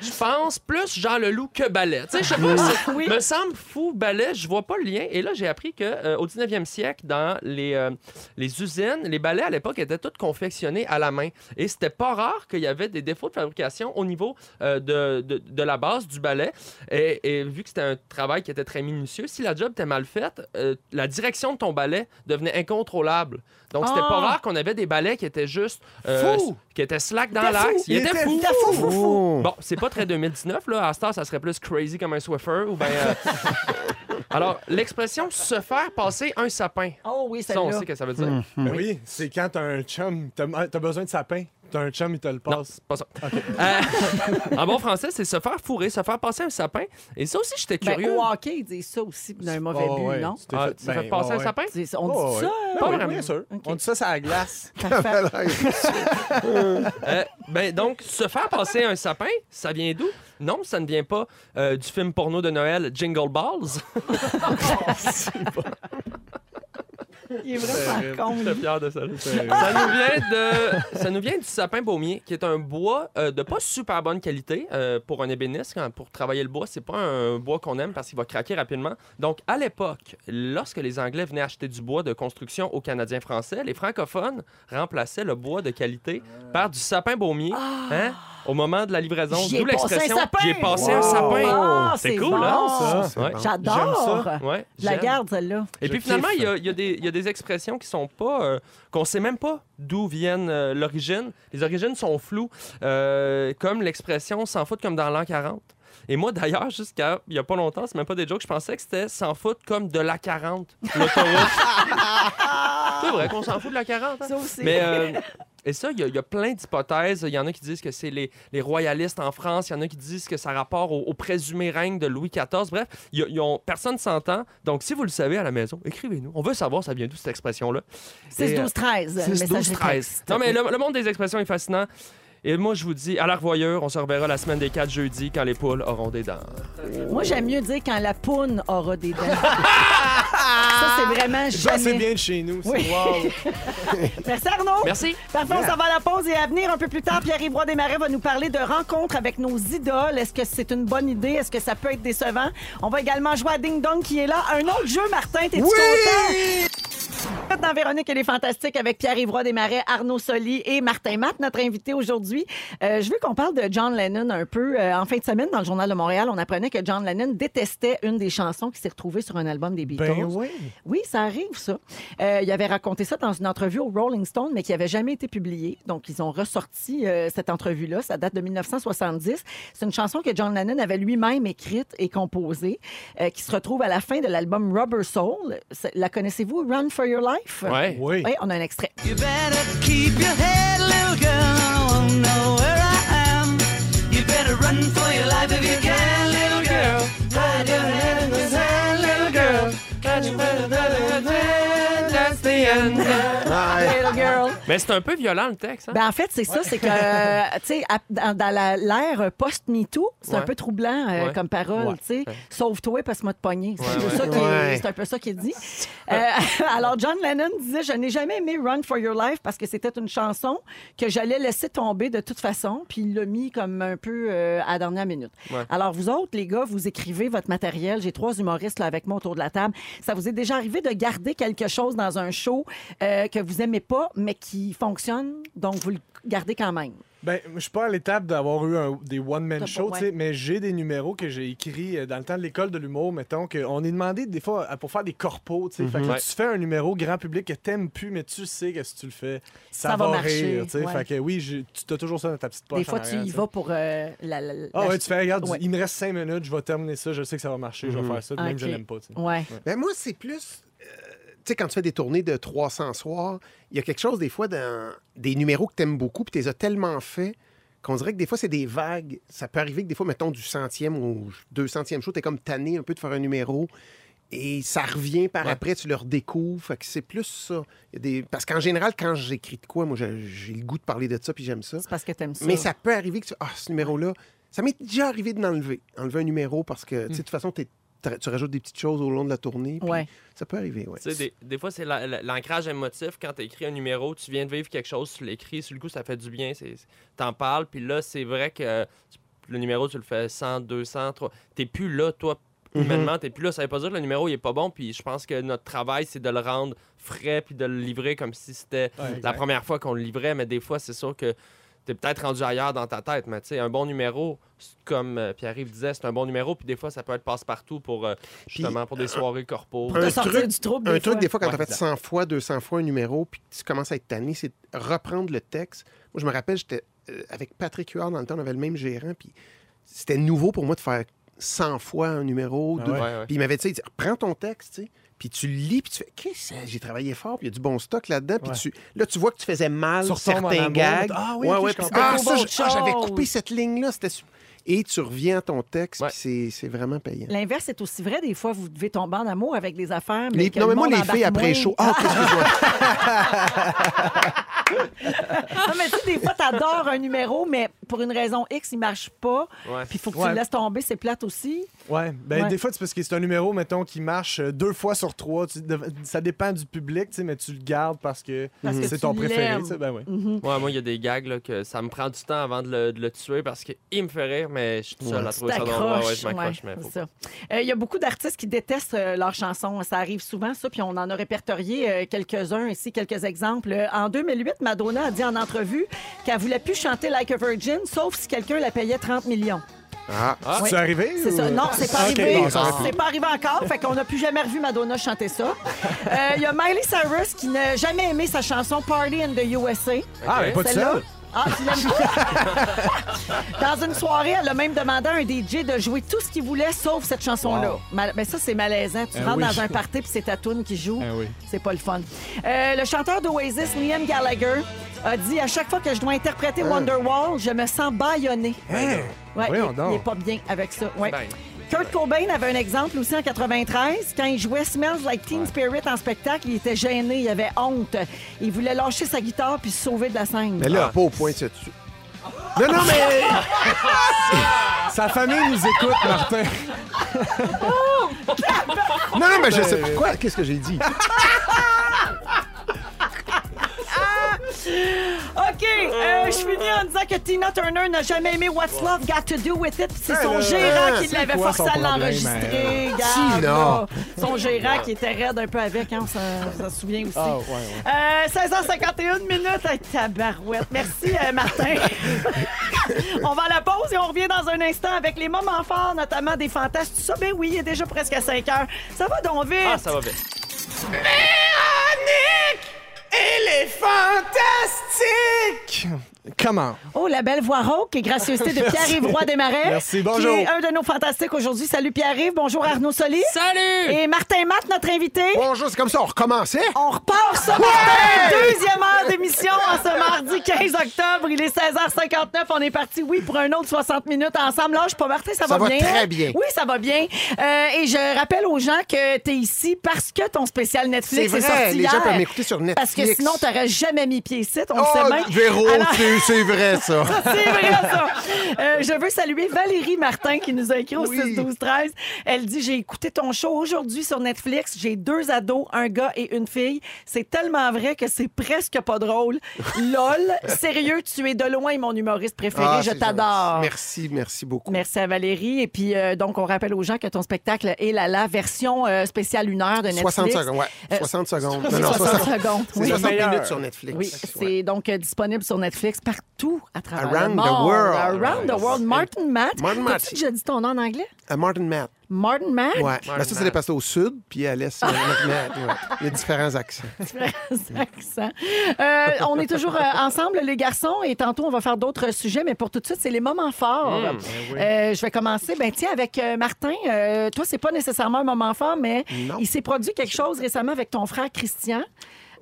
je pense plus Jean Leloup que ballet. Tu sais, je sais pas, c'est- Oui. me semble fou, ballet, je vois pas le lien. Et là, j'ai appris que euh, au 19e siècle, dans les, euh, les usines, les balais à l'époque étaient tous confectionnés à la main. Et c'était pas rare qu'il y avait des défauts de fabrication au niveau euh, de, de, de la base du balai. Et, et vu que c'était un travail qui était très minutieux, si la job était mal faite, euh, la direction de ton balai devenait incontrôlable. Donc, c'était Ah. pas rare qu'on avait des balais qui étaient juste. Fou! qui étaient slack dans l'axe. Il était fou. Fou, fou, fou. Bon, c'est pas très 2019, là. À ce temps, ça serait plus crazy comme un Swiffer ou ben. euh, Alors, l'expression se faire passer un sapin. Oh oui, Ça, on sait que ça veut dire. Hmm. Ben oui, c'est quand t'as un chum, t'as as besoin de sapin, t'as un chum, il te le Non, passe. c'est pas ça. Euh, en bon français, c'est se faire fourrer, se faire passer un sapin. Et ça aussi, j'étais Ben, curieux. au hockey, ils disent ça aussi d'un mauvais Oh, but, ouais, non? tu t'es Ah, fait- tu t'es fait ben, passer un sapin? On Oh, dit ça? Ben Pas oui, vraiment. bien sûr. On dit ça, c'est à la glace. Euh, ben donc, se faire passer un sapin, ça vient d'où? Non, ça ne vient pas euh, du film porno de Noël Jingle Balls. Il est vraiment con. J'étais fier de ça. Ça nous vient de, ça nous vient du sapin baumier, qui est un bois euh, de pas super bonne qualité euh, pour un ébéniste. Quand- pour travailler le bois, c'est pas un bois qu'on aime parce qu'il va craquer rapidement. Donc, à l'époque, lorsque les Anglais venaient acheter du bois de construction aux Canadiens français, les francophones remplaçaient le bois de qualité par du sapin baumier. Hein? Au moment de la livraison. D'où l'expression. J'ai passé un sapin. Ah, c'est c'est cool, bon. hein? ça. Ouais. J'adore. Ouais, Je la garde, celle-là. Et Je puis finalement, il y a, il y a des- il y a des expressions qui sont pas. euh, qu'on sait même pas d'où viennent euh, l'origine. Les origines sont floues, euh, comme l'expression s'en foutre comme dans l'an 40. Et moi, d'ailleurs, jusqu'à il y a pas longtemps, c'est même pas des jokes, je pensais que c'était s'en foutre comme de la 40, l'autoroute. c'est vrai qu'on s'en fout de la 40. hein? Ça aussi. Mais euh, et ça, il y, a- y plein d'hypothèses. Il y en a qui disent que c'est les, les royalistes en France. Il y en a qui disent que ça a rapport au, au présumé règne de Louis XIV. Bref, il y a- personne s'entend. Donc, si vous le savez à la maison, écrivez-nous. On veut savoir ça vient d'où cette expression-là? 6, Et, euh, 12, 13. 6, 12, messagerie 13. texte. Non, mais le, le monde des expressions est fascinant. Et moi, je vous dis, à la revoyeur, on se reverra la semaine des 4 jeudi quand les poules auront des dents. Moi, j'aime mieux dire quand la poune aura des dents. ça, c'est vraiment Ça, c'est jamais. bien de chez nous. c'est- Oui. Wow. Merci Arnaud. Merci. Parfait, on s'en va à la pause et à venir un peu plus tard, Pierre-Yves Roy Desmarais va nous parler de rencontres avec nos idoles. Est-ce que c'est une bonne idée? Est-ce que ça peut être décevant? On va également jouer à Ding Dong qui est là. Un autre jeu, Martin, t'es-tu content? Dans Véronique, elle est fantastique avec Pierre-Yves Desmarais, Arnaud Soli et Martin Matt, notre invité aujourd'hui. Euh, je veux qu'on parle de John Lennon un peu. Euh, en fin de semaine, dans le Journal de Montréal, on apprenait que John Lennon détestait une des chansons qui s'est retrouvée sur un album des Beatles. Ben oui. Oui, ça arrive, ça. Euh, il avait raconté ça dans une entrevue au Rolling Stone, mais qui n'avait jamais été publiée. Donc, ils ont ressorti euh, cette entrevue-là. Ça date de 1970. C'est une chanson que John Lennon avait lui-même écrite et composée, qui se retrouve à la fin de l'album Rubber Soul. La connaissez-vous, Run for Your Life? Ouais. Oui. Oui, on a un extrait. You better keep your head, little girl. I know where I am. You better run for Mais c'est un peu violent, le texte. Hein? Ben, en fait, c'est ça, c'est que, euh, tu sais, dans, l'ère post-MeToo, c'est un peu troublant euh, comme parole, tu sais. Sauve-toi parce que moi te pogner. C'est un, peu ça qui est- dit. Euh, alors, John Lennon disait Je n'ai jamais aimé Run for Your Life parce que c'était une chanson que j'allais laisser tomber de toute façon, puis il l'a mis comme un peu à la dernière minute. Alors, vous autres, les gars, vous écrivez votre matériel. J'ai trois humoristes là, avec moi autour de la table. Ça vous est déjà arrivé de garder quelque chose dans un show que vous aimez pas, mais qui fonctionne, donc vous le gardez quand même? Ben, je suis pas à l'étape d'avoir eu un- des one-man shows, mais j'ai des numéros que j'ai écrits euh, dans le temps de l'école de l'humour, mettons, qu'on est demandé des fois pour faire des corpos, tu sais. Fait que Ouais. tu fais un numéro grand public que t'aimes plus, mais tu sais que si tu le fais, ça, Ça va marcher, rire, tu sais. ouais. Fait que oui, tu as toujours ça dans ta petite poche. Des fois, tu arrière, y vas pour euh, la, la- la- Ah ouais, tu fais, regarde, Ouais. il me reste cinq minutes, je vais terminer ça, je sais que ça va marcher, je vais faire ça, même Ok. je l'aime pas. Ouais. Ben moi, c'est plus. Tu sais, quand tu fais des tournées de 300 soirs, il y a quelque chose, des fois, dans des numéros que tu aimes beaucoup, puis tu les as tellement fait qu'on dirait que des fois, c'est des vagues. Ça peut arriver que des fois, mettons, du centième ou deux centième show, tu es comme tanné un peu de faire un numéro. Et ça revient par Ouais. après, tu le redécouvres. Fait que c'est plus ça. Il y a des... Parce qu'en général, quand j'écris de quoi, moi, j'ai le goût de parler de ça, puis j'aime ça. C'est parce que t'aimes ça. Mais ça peut arriver que tu... Ah, ce numéro-là, ça m'est déjà arrivé de l'enlever. Enlever un numéro parce que, tu sais, de toute façon, t'es- tu rajoutes des petites choses au long de la tournée. puis Ouais. Ça peut arriver, oui. Des, des fois, c'est la- la- l'ancrage émotif. Quand tu écris un numéro, tu viens de vivre quelque chose, tu l'écris, sur le coup, ça fait du bien. T'en parles, puis là, c'est vrai que tu- le numéro, tu le fais 100, 200, 3. T'es plus là, toi, humainement, t'es plus là. Ça veut pas dire que le numéro, il est pas bon, puis je pense que notre travail, c'est de le rendre frais, puis de le livrer comme si c'était Ouais, la première fois qu'on le livrait, mais des fois, c'est sûr que t'es peut-être rendu ailleurs dans ta tête, mais tu sais, un bon numéro, comme euh, Pierre-Yves disait, c'est un bon numéro, puis des fois, ça peut être passe-partout pour, euh, justement, pour des soirées corpo. Pour te sortir du trouble, des un truc, fois. des fois, quand Ouais, tu as fait exact. 100 fois, 200 fois un numéro, puis tu commences à être tanné, c'est de reprendre le texte. Moi, je me rappelle, j'étais euh, avec Patrick Huard dans le temps, on avait le même gérant, puis c'était nouveau pour moi de faire 100 fois un numéro. Ah deux- ouais. Ouais, ouais. Puis il m'avait dit, il dit, reprends ton texte, tu sais, puis tu lis, puis tu fais, qu'est-ce que j'ai travaillé fort, puis il y a du bon stock là-dedans, puis Ouais. tu, là, tu vois que tu faisais mal en certains gags. ah oui, ouais, ok, ouais, ah, Trouve ça, je- autre ah, j'avais coupé cette ligne-là, c'était super. Et tu reviens à ton texte, Ouais. puis c'est- c'est vraiment payant. L'inverse est aussi vrai. Des fois, vous devez tomber en amour avec des affaires. Mais Les- que non, mais moi, les filles après chaud. Ah, excuse-moi. Non, mais tu sais, des fois, t'adores un numéro, mais pour une raison X, il marche pas. Ouais. Puis il faut que tu Ouais. le laisses tomber, c'est plate aussi. Ouais, ben Ouais. des fois, c'est parce que c'est un numéro, mettons, qui marche euh, deux fois sur trois. Tu- de- ça dépend du public, tu sais, mais tu le gardes parce que, c'est ton préféré. Ben oui. Ouais, moi, il y a des gags là, que ça me prend du temps avant de le, de le tuer parce qu'il me fait rire, mais je suis tout seul à trouver ça drôle. Ouais, ouais, je m'accroche, ouais, mais faut. Euh, Il y a beaucoup d'artistes qui détestent euh, leurs chansons. Ça arrive souvent, ça. Puis on en a répertorié euh, quelques-uns ici, quelques exemples. En 2008, Madonna a dit en entrevue qu'elle voulait plus chanter Like a Virgin, sauf si quelqu'un la payait 30 millions. Ah. Oui. C'est arrivé? C'est ça. Non, c'est pas Ok, arrivé. c'est pas arrivé encore. Fait qu'on n'a plus jamais revu Madonna chanter ça. Euh, Il y a Miley Cyrus qui n'a jamais aimé sa chanson Party in the USA. Ah, mais pas de. Ah, tu l'aimes pas? Dans une soirée, elle a même demandé à un DJ de jouer tout ce qu'il voulait sauf cette chanson-là. Mal- Mais ça, c'est malaisant. Tu Eh rentres oui. dans un party puis c'est ta tune qui joue. Eh oui. C'est pas le fun. Euh, le chanteur d'Oasis, Liam Gallagher, a dit à chaque fois que je dois interpréter Wonderwall, je me sens bâillonné. Hein? Ouais, Voyons il, donc. il est pas bien avec ça. Ouais. Ben. Kurt Cobain avait un exemple aussi en 93. Quand il jouait Smells Like Teen Spirit en spectacle, il était gêné, il avait honte. Il voulait lâcher sa guitare puis se sauver de la scène. Mais là, pas au point de se tuer. Non, non, mais. Sa famille nous écoute, Martin. Non, non, mais je sais pas. Quoi? Qu'est-ce que j'ai dit? OK, euh, je finis en disant que Tina Turner n'a jamais aimé What's Love Got to Do With It. C'est son gérant qui c'est l'avait forcé à l'enregistrer. hein? Garde, Tina. là. Son gérant qui était raide un peu avec, hein, on s'en on s'en souvient aussi. Ah, ouais, ouais. Euh, 16h51 minutes. Hey, tabarouette. Merci, euh, Martin. on va à la pause et on revient dans un instant avec les moments forts, notamment des fantasmes. Tout ça, ben oui, il est déjà presque à 5 heures. Ça va donc vite. Ah, ça va vite. Elle est fantastique! Comment? Oh, la belle voix rauque et gracieuseté de Pierre-Yves Roy Desmarais. Merci, bonjour. Qui est un de nos fantastiques aujourd'hui. Salut Pierre-Yves. Bonjour Arnaud Soli. Salut! Et Martin Matt, notre invité. Bonjour, c'est comme ça, on recommençait? On repart ça, Martin! Deuxième heure d'émission en ce mardi 15 octobre. Il est 16h59. On est parti, oui, pour un autre 60 minutes ensemble. Là, je suis pas Martin, ça, Ça va bien? très hein? bien. Oui, ça va bien. Euh, et je rappelle aux gens que tu es ici parce que ton spécial Netflix est vrai, sorti les gens peuvent m'écouter sur Parce que Netflix. sinon, t'aurais jamais mis pied ici. On le Oh, sait bien. Véro, Alors- c'est- c'est vrai, ça. c'est vrai, ça. Euh, je veux saluer Valérie Martin qui nous a écrit au Oui. 6 12 13 Elle dit J'ai écouté ton show aujourd'hui sur Netflix. J'ai deux ados, un gars et une fille. C'est tellement vrai que c'est presque pas drôle. LOL. Sérieux, tu es de loin mon humoriste préféré. Ah, je t'adore. gentil. Merci, merci beaucoup. Merci à Valérie. Et puis, euh, donc, on rappelle aux gens que ton spectacle est la, la version euh, spéciale une heure de Netflix. 60 secondes, ouais. Euh, 60 secondes. c'est 60 secondes, C'est oui. 60 Meilleur. minutes sur Netflix. Oui, Ouais. c'est donc euh, disponible sur Netflix partout à travers le Around the monde. world. Around the world. Martin Matt. Martin Matt. T'as-tu déjà dit ton nom en anglais? À Martin Matt. Martin Matt? Ouais. Ben, ça, c'est les passés au sud, puis à l'est, c'est Martin Matt. Ouais. Il y a différents accents. accent. Euh, on est toujours euh, ensemble, les garçons, et tantôt, on va faire d'autres sujets, mais pour tout de suite, c'est les moments forts. Euh, je vais commencer, ben, tiens, avec euh, Martin. Euh, toi, c'est pas nécessairement un moment fort, mais Non. il s'est produit quelque chose récemment avec ton frère Christian.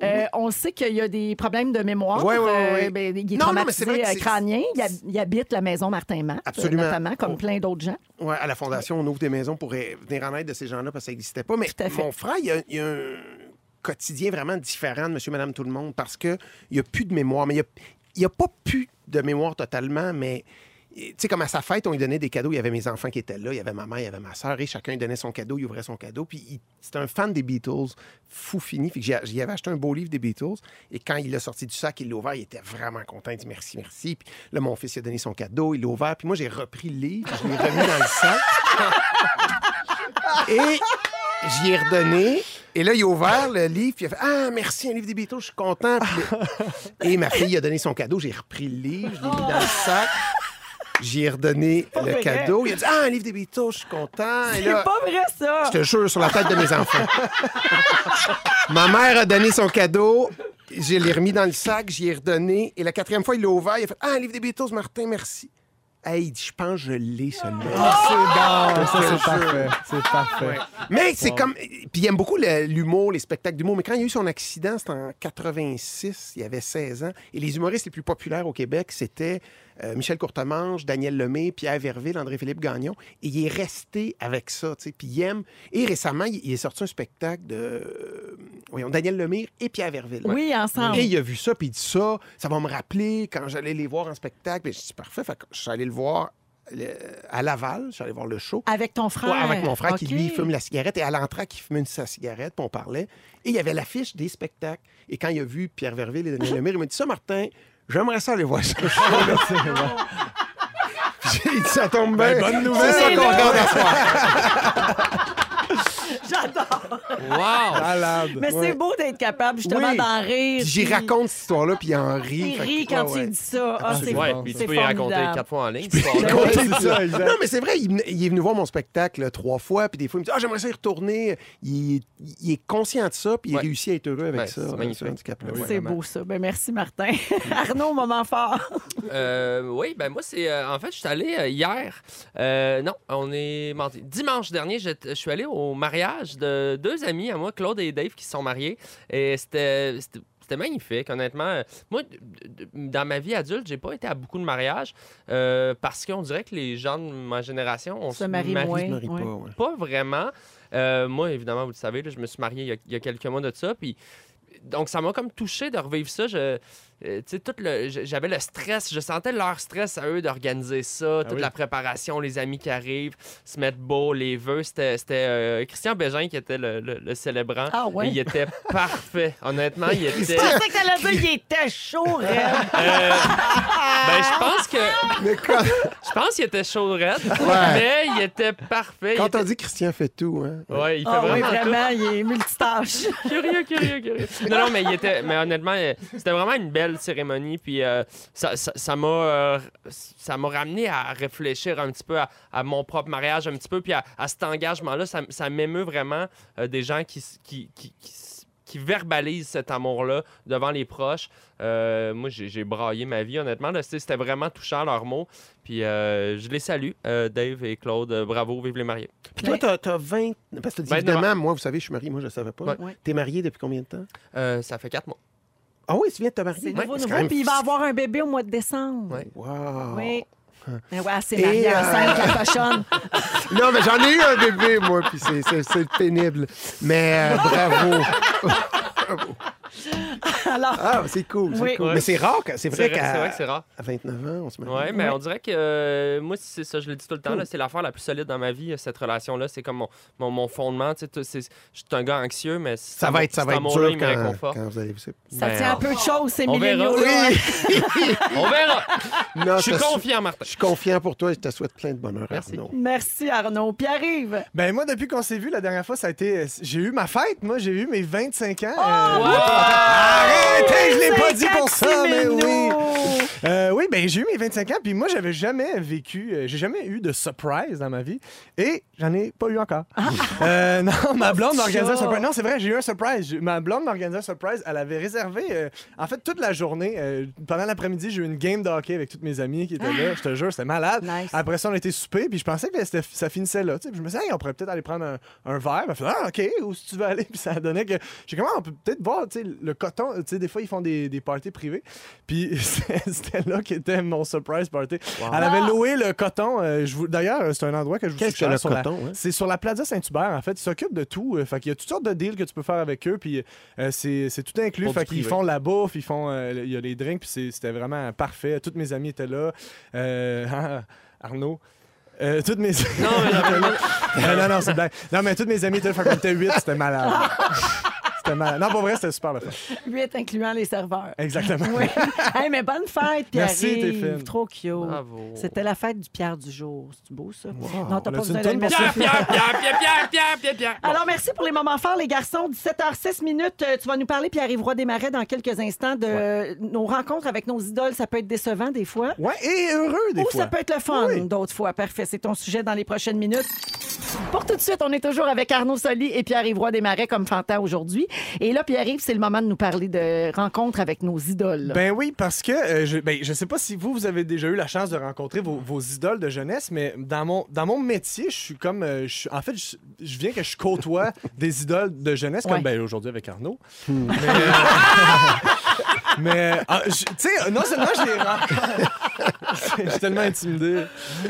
Euh, On sait qu'il y a des problèmes de mémoire. Euh, ouais. ben, il est Non, non, mais traumatisé que euh, c'est- crânien. Il, il habite la maison Martin Matt, euh, Absolument. notamment, comme plein d'autres gens. Ouais, à la Fondation, on ouvre des maisons pour euh, venir en aide de ces gens-là parce que ça n'existait pas. Mais mon frère, il y, a, il y a un quotidien vraiment différent de monsieur, madame, tout le monde parce qu'il n'y a plus de mémoire. Mais il n'y a, pas plus de mémoire totalement, mais. Tu sais, comme à sa fête, on lui donnait des cadeaux. Il y avait mes enfants qui étaient là, il y avait ma mère, il y avait ma soeur, et chacun donnait son cadeau, il ouvrait son cadeau. Puis il- c'était un fan des Beatles, fou fini. Fait que j'y avais acheté un beau livre des Beatles. Et quand il l'a sorti du sac, il l'a ouvert, il était vraiment content. Il dit merci, merci. Puis là, mon fils il a donné son cadeau, il l'a ouvert. Puis moi, j'ai repris le livre, je l'ai remis dans le sac. Et j'y ai redonné. Et là, il a ouvert le livre, puis il a fait Ah, merci, un livre des Beatles, je suis content. Puis Et ma fille a donné son cadeau, j'ai repris le livre, je l'ai mis dans le sac. J'y ai redonné le vrai. cadeau. Il a dit Ah, un livre des Beatles, je suis content. C'est là, pas vrai, ça! je te jure, sur la tête de mes enfants. Ma mère a donné son cadeau. Je l'ai remis dans le sac, j'y ai redonné. Et la quatrième fois, il l'a ouvert. Il a fait Ah, un livre des Beatles, Martin, merci. Hey, il dit Je pense que je l'ai, celui-là. C'est bon. Ça, c'est parfait. C'est parfait. Ouais. Mais c'est comme. Puis il aime beaucoup le- l'humour, les spectacles d'humour. Mais quand il y a eu son accident, c'était en 86, il avait 16 ans. Et les humoristes les plus populaires au Québec, c'était euh, Michel Courtemanche, Daniel Lemay, Pierre Verville, André-Philippe Gagnon. Et il est resté avec ça, tu sais. Puis il aime. Et récemment, il, il est sorti un spectacle de. euh, voyons, Daniel Lemire et Pierre Verville. Oui, ensemble. Et il a vu ça, puis il dit ça, ça va me rappeler quand j'allais les voir en spectacle. Et je dis parfait, fait que je suis allé le voir à Laval, je suis allé voir le show. Avec ton frère. Ouais, avec mon frère qui, lui, fume la cigarette. Et à l'entrée, qui une, sa cigarette, puis on parlait. Et il y avait l'affiche des spectacles. Et quand il a vu Pierre Verville et Daniel Lemire, il m'a dit ça, Martin, j'aimerais ça aller voir ça. J'ai dit, ça tombe bien. Ben, bonne nouvelle. C'est ça qu'on regarde à soir. Wow! Malade. Mais Ouais. c'est beau d'être capable justement Oui. d'en rire. J'y puis raconte cette histoire-là, puis il en rit. Il Fait que- rit quand ouais, ouais. tu dis ça. Ah, c'est Ouais, bon, puis c'est tu peux y raconter formidable. quatre fois en ligne. cette histoire-là. Ouais, c'est ça, exact. Non, mais c'est vrai, il, venait- il est venu voir mon spectacle trois fois, puis des fois, il me dit Ah, j'aimerais ça y retourner. Il, il est conscient de ça, puis il Ouais. réussit à être heureux avec Ouais, ça. c'est euh, magnifique. ce handicap-là. Oui. Ouais. C'est vraiment. beau ça. Ben merci Martin. Arnaud, moment fort. Euh, oui, ben moi, c'est. euh, en fait, je suis allé euh, hier. euh, non, on est mardi. Dimanche dernier, je je suis allé au mariage de deux amis à moi, Claude et Dave, qui se sont mariés. Et c'était. c'était- magnifique, honnêtement. Moi, dans ma vie adulte, j'ai pas été à beaucoup de mariages euh, parce qu'on dirait que les gens de ma génération, on Se marient moins. Je me ris Ouais. pas, ouais. pas vraiment. Euh, moi, évidemment, vous le savez, là, je me suis marié il y a, il y a quelques mois de ça. Puis, donc, ça m'a comme touché de revivre ça. Je, euh, tout le, je- j'avais le stress. Je sentais leur stress à eux d'organiser ça, toute oui. la préparation, les amis qui arrivent, se mettre beau, les vœux. C'était, c'était euh, Christian Bégin qui était le, le- le célébrant. Ah ouais? Il était parfait. Honnêtement, il était. Je pensais que t'allais dire qu'il était chaud, raide. Euh, ben, je pense que. Mais quand, Je pense qu'il était chaud raide, Ouais. mais il était parfait. quand il t'as était- dit Christian fait tout, hein? Ouais, il fait Ah oui, vraiment tout. vraiment, il est multitâche. curieux, curieux, curieux. Non, non, mais il était, mais honnêtement, euh, c'était vraiment une belle cérémonie. Puis euh, ça, ça, ça m'a, euh, ça m'a ramené à réfléchir un petit peu à, à mon propre mariage, un petit peu, puis à, à cet engagement-là. Ça, ça m'émeut vraiment euh, des gens qui, qui, qui, qui s- qui verbalisent cet amour-là devant les proches. Euh, moi, j'ai, braillé ma vie, honnêtement. là. C'était vraiment touchant, leurs mots. Puis euh, je les salue, euh, Dave et Claude. Bravo, vive les mariés. Puis toi, t'as, t'as 20. Parce que t'as dit, 29 évidemment, moi, vous savez, je suis marié, moi, je ne savais pas. Ouais. Ouais. T'es marié depuis combien de temps? Euh, ça fait quatre mois. Ah oui, tu viens de te marier? C'est nouveau, nouveau. Puis il va avoir un bébé au mois de décembre. Wow. Oui. Mais ouais, c'est marié à euh, la cochonne. Non, mais j'en ai eu un bébé, moi, puis c'est, pénible. Mais euh, bravo. Alors, Ah, c'est cool. C'est Oui. cool. Mais c'est rare, que- c'est C'est vrai qu'à c'est vrai que c'est rare. à 29 ans, on se marie. Ouais, mais Ouais. on dirait que euh, moi, c'est ça, je le dis tout le temps, Cool. là, c'est l'affaire la plus solide dans ma vie, cette relation-là. C'est comme mon, mon, mon fondement. tu sais, tout- c'est- Je suis un gars anxieux, mais Ça va être, ça va être dur me quand, réconforte. quand vous allez... ça Ben, tient un peu de choses, ces verra. milléniaux-là. On verra. Non, Je suis confiant, Martin. Je suis confiant pour toi et je te souhaite plein de bonheur, Merci. Arnaud. Merci, Arnaud. Puis arrive. Ben moi, depuis qu'on s'est vu la dernière fois, ça a été... J'ai eu ma fête, moi. J'ai eu mes 25 ans. Oh, Euh, wow! Arrêtez, je l'ai pas dit pour ça, mais oui. Euh, oui, ben j'ai eu mes 25 ans, puis moi, j'avais jamais vécu, euh, j'ai jamais eu de surprise dans ma vie, et j'en ai pas eu encore. Euh, non, ma blonde m'a organisé un surprise. Non, c'est vrai, j'ai eu un surprise. J'ai- Ma blonde m'a organisé un surprise. Elle avait réservé, euh, en fait, toute la journée, euh, pendant l'après-midi, j'ai eu une game de hockey avec tous mes amis qui étaient là. Je te jure, c'était malade. Nice. Après ça, on a été souper, puis je pensais que c'était- ça finissait là. tu sais. Puis je me disais, Hey, on pourrait peut-être aller prendre un, un verre. Elle fait, ah, OK, où si tu veux aller? Puis ça donnait que. J'ai comment on peut peut-être voir, tu sais, le coton. Tu sais, des fois, ils font des, des parties privées. Puis c'était là qu'était mon surprise party. Elle avait loué le coton. euh, je vous- D'ailleurs, c'est un endroit que je vous Qu'est-ce que le sur la- coton, hein? C'est sur la Plaza Saint-Hubert, en fait. Ils s'occupent de tout. Euh, fait qu'il y a toutes sortes de deals que tu peux faire avec eux. Puis euh, c'est c'est tout inclus. Pour Fait qu'ils font la bouffe, ils font. euh, il y a les drinks. Puis c'était vraiment parfait. Tous mes amis étaient là. Euh, Arnaud. Euh, toutes mes. Non, mais non, non, non, c'est blague. Non, mais tous mes amis étaient là. Fait qu'on était 8, c'était malade. c'était. Non, pour vrai, c'était super le fun. Huit incluant les serveurs. Exactement. Oui. hey, mais bonne fête, Pierre. Merci, t'es fine. Trop cute. Bravo. C'était la fête du Pierre du jour. C'est beau, ça? Non, t'as pas besoin mettre. Pierre, Pierre, Pierre, Pierre, Pierre, Pierre, Pierre, Pierre. Alors, merci pour les moments forts, les garçons. 17h06 minutes. Euh, Tu vas nous parler, Pierre-Yves Roy Desmarais, dans quelques instants, de nos rencontres avec nos idoles. Ça peut être décevant des fois. Ouais, et heureux des Ou fois. ça peut être le fun Oui. d'autres fois. Parfait, c'est ton sujet dans les prochaines minutes. Pour tout de suite, on est toujours avec Arnaud Soli et Pierre-Yves Roy Desmarais comme Fanta aujourd'hui. Et là, Pierre-Yves, c'est le moment de nous parler de rencontres avec nos idoles. Ben oui, parce que euh, je, ben, je sais pas si vous, vous avez déjà eu la chance de rencontrer vos, vos idoles de jeunesse, mais dans mon, dans mon métier, je suis comme. euh, je suis- en fait, je, je viens que je côtoie des idoles de jeunesse, Ouais. comme ben, aujourd'hui avec Arnaud. Mais. mais, ah, tu sais, non seulement je les rencontre. je suis tellement intimidé.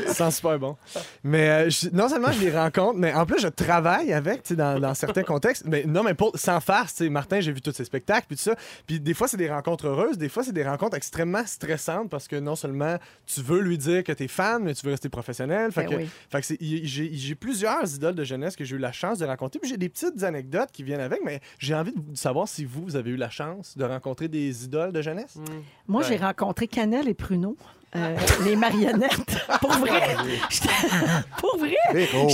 C'est super bon. Mais euh, je- non seulement je les rencontre, mais en plus, je travaille avec, tu sais, dans, dans certains contextes. Mais non, mais pour, sans farce, tu sais, Martin, j'ai vu tous ses spectacles, puis tout ça. Puis des fois, c'est des rencontres heureuses, des fois, c'est des rencontres extrêmement stressantes parce que non seulement tu veux lui dire que t'es fan, mais tu veux rester professionnel. Fait Ben que, oui. fait que j'ai j'ai plusieurs idoles de jeunesse que j'ai eu la chance de rencontrer. Puis j'ai des petites anecdotes qui viennent avec, mais j'ai envie de savoir si vous, vous avez eu la chance de rencontrer des idoles de jeunesse? Moi, Ouais. j'ai rencontré Canel et Pruneau. Euh, les marionnettes. Pour vrai. J'étais- Pour vrai. Véro.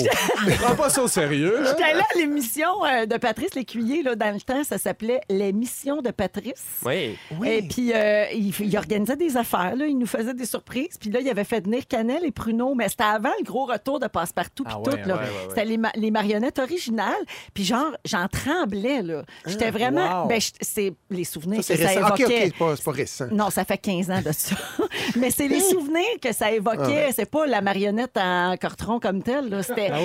Prends pas ça au sérieux. J'étais là à l'émission euh, de Patrice Lécuyer, là, dans le temps, ça s'appelait l'émission de Patrice. Oui. Et puis, euh, il, il organisait des affaires, là, il nous faisait des surprises. Puis là, il avait fait venir Canel et Pruneau, mais c'était avant le gros retour de Passe-Partout. Puis Ah tout, ouais, là. ouais, ouais, ouais. C'était les, ma- les marionnettes originales. Puis genre, j'en tremblais, là. J'étais vraiment... Ah, wow. Ben, je- c'est les souvenirs Ça, c'est que ça récent. OK, évoquait. OK, c'est pas, pas récent. Non, ça fait 15 ans de ça. Mais c'est les souvenirs que ça évoquait. C'est pas la marionnette en carton comme telle. C'était Ah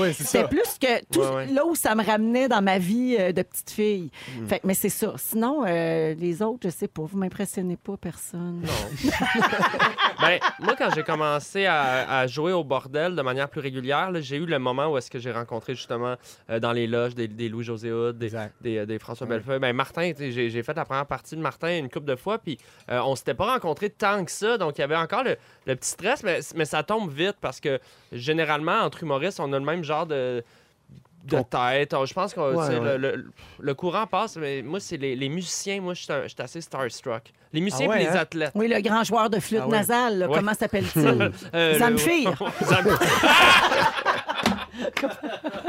plus que tout Ouais, ouais. là où ça me ramenait dans ma vie euh, de petite fille. Fait que- mais c'est ça. Sinon, euh, les autres, je sais pas. Vous m'impressionnez pas, personne. Ben, moi, quand j'ai commencé à, à jouer au bordel de manière plus régulière, j'ai eu le moment où est-ce que j'ai rencontré justement euh, dans les loges des, des Louis-José Hood, des, Exact. des, des François Bellefeuille. Ben, Martin, j'ai fait la première partie de Martin une couple de fois, puis euh, on s'était pas rencontrés tant que ça, donc il y avait encore le, le petit stress, mais, mais ça tombe vite parce que généralement, entre humoristes, on a le même genre de de tête. Je pense que Ouais, ouais. le, le- le courant passe, mais moi, c'est les, les musiciens. Moi, je suis assez starstruck. Les musiciens Ah ouais, et les hein? athlètes. Oui, le grand joueur de flûte Ah ouais. nasale, là, comment s'appelle-t-il? Euh, Zamfir. le- Zam-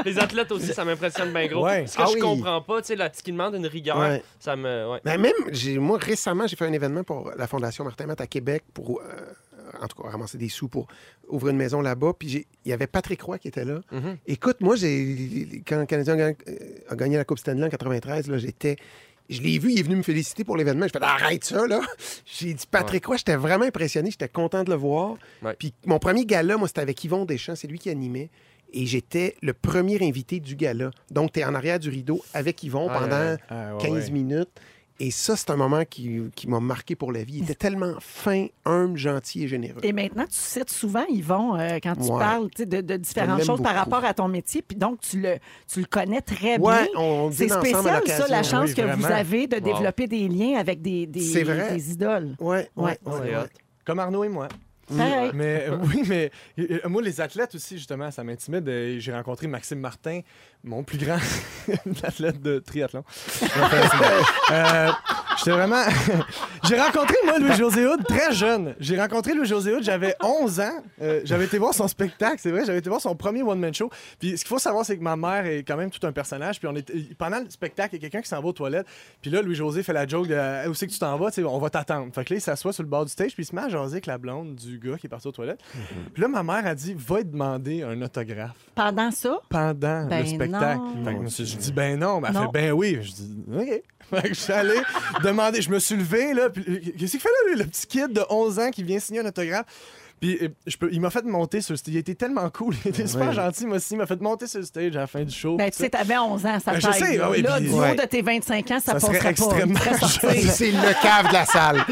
Les athlètes aussi, ça m'impressionne bien gros. Ouais. Ce que Ah je oui. comprends pas, tu sais, là, ce qui demande une rigueur, Ouais. ça me. Ouais. Ben, même, moi, récemment, j'ai fait un événement pour la Fondation Martin Matt à Québec pour, euh, en tout cas, ramasser des sous pour ouvrir une maison là-bas. Puis il y avait Patrick Roy qui était là. Mhm. Écoute, moi, j'ai, quand le Canadien a gagné, euh, a gagné la Coupe Stanley en 93, là, j'étais. Je l'ai vu, il est venu me féliciter pour l'événement. Je fais arrête ça, là. J'ai dit Patrick Roy, j'étais vraiment impressionné, j'étais content de le voir. Ouais. Puis mon premier gala, moi, c'était avec Yvon Deschamps, c'est lui qui animait. Et j'étais le premier invité du gala. Donc, tu es en arrière du rideau avec Yvon Ah, pendant ouais, ouais. Ah, ouais, 15 ouais. minutes. Et ça, c'est un moment qui, qui m'a marqué pour la vie. Il était tellement fin, humble, gentil et généreux. Et maintenant, tu cites souvent, Yvon, euh, quand tu Ouais. parles de, de différentes choses par rapport à ton métier. Puis donc, tu le, tu le connais très Ouais, bien. on C'est à spécial, ça, la chance Oui, que vous avez de Wow. développer des liens avec des, des, C'est vrai. des idoles. Ouais, ouais. Comme Arnaud et moi. Pareil. Mais euh, oui, mais euh, moi, les athlètes aussi, justement, ça m'intimide. J'ai rencontré Maxime Martin, mon plus grand athlète de triathlon. Euh, J'étais vraiment. J'ai rencontré, moi, Louis-José Hood très jeune. J'ai rencontré Louis-José Hood, j'avais 11 ans. Euh, j'avais été voir son spectacle, c'est vrai, j'avais été voir son premier one-man show. Puis ce qu'il faut savoir, c'est que ma mère est quand même tout un personnage. Puis on est... pendant le spectacle, il y a quelqu'un qui s'en va aux toilettes. Puis là, Louis-José fait la joke de Où c'est que tu t'en vas Tu sais, On va t'attendre. Fait que là, il s'assoit sur le bord du stage, puis il se met à jaser avec la blonde du gars qui est parti aux toilettes. Puis là, ma mère a dit Va lui demander un autographe Pendant ça, pendant Ben le spectacle. Non. Fait que je me suis- je dis ben non, mais elle Non. fait ben oui. Je dis OK. Fait que je suis allé demander, je me suis levé là, puis qu'est-ce qu'il fait là lui, le petit kid de 11 ans qui vient signer un autographe? Puis euh, je peux, il m'a fait monter sur le stage. Il était tellement cool, il était super Ouais. gentil, moi aussi. Il m'a fait monter sur le stage à la fin du show. ben, tu sais, t'avais 11 ans, ça Ben, je sais, là. oui, Là, puis- du haut Ouais. de tes 25 ans, ça, Ça serait passerait pas. extrêmement. C'est c'est le cave de la salle.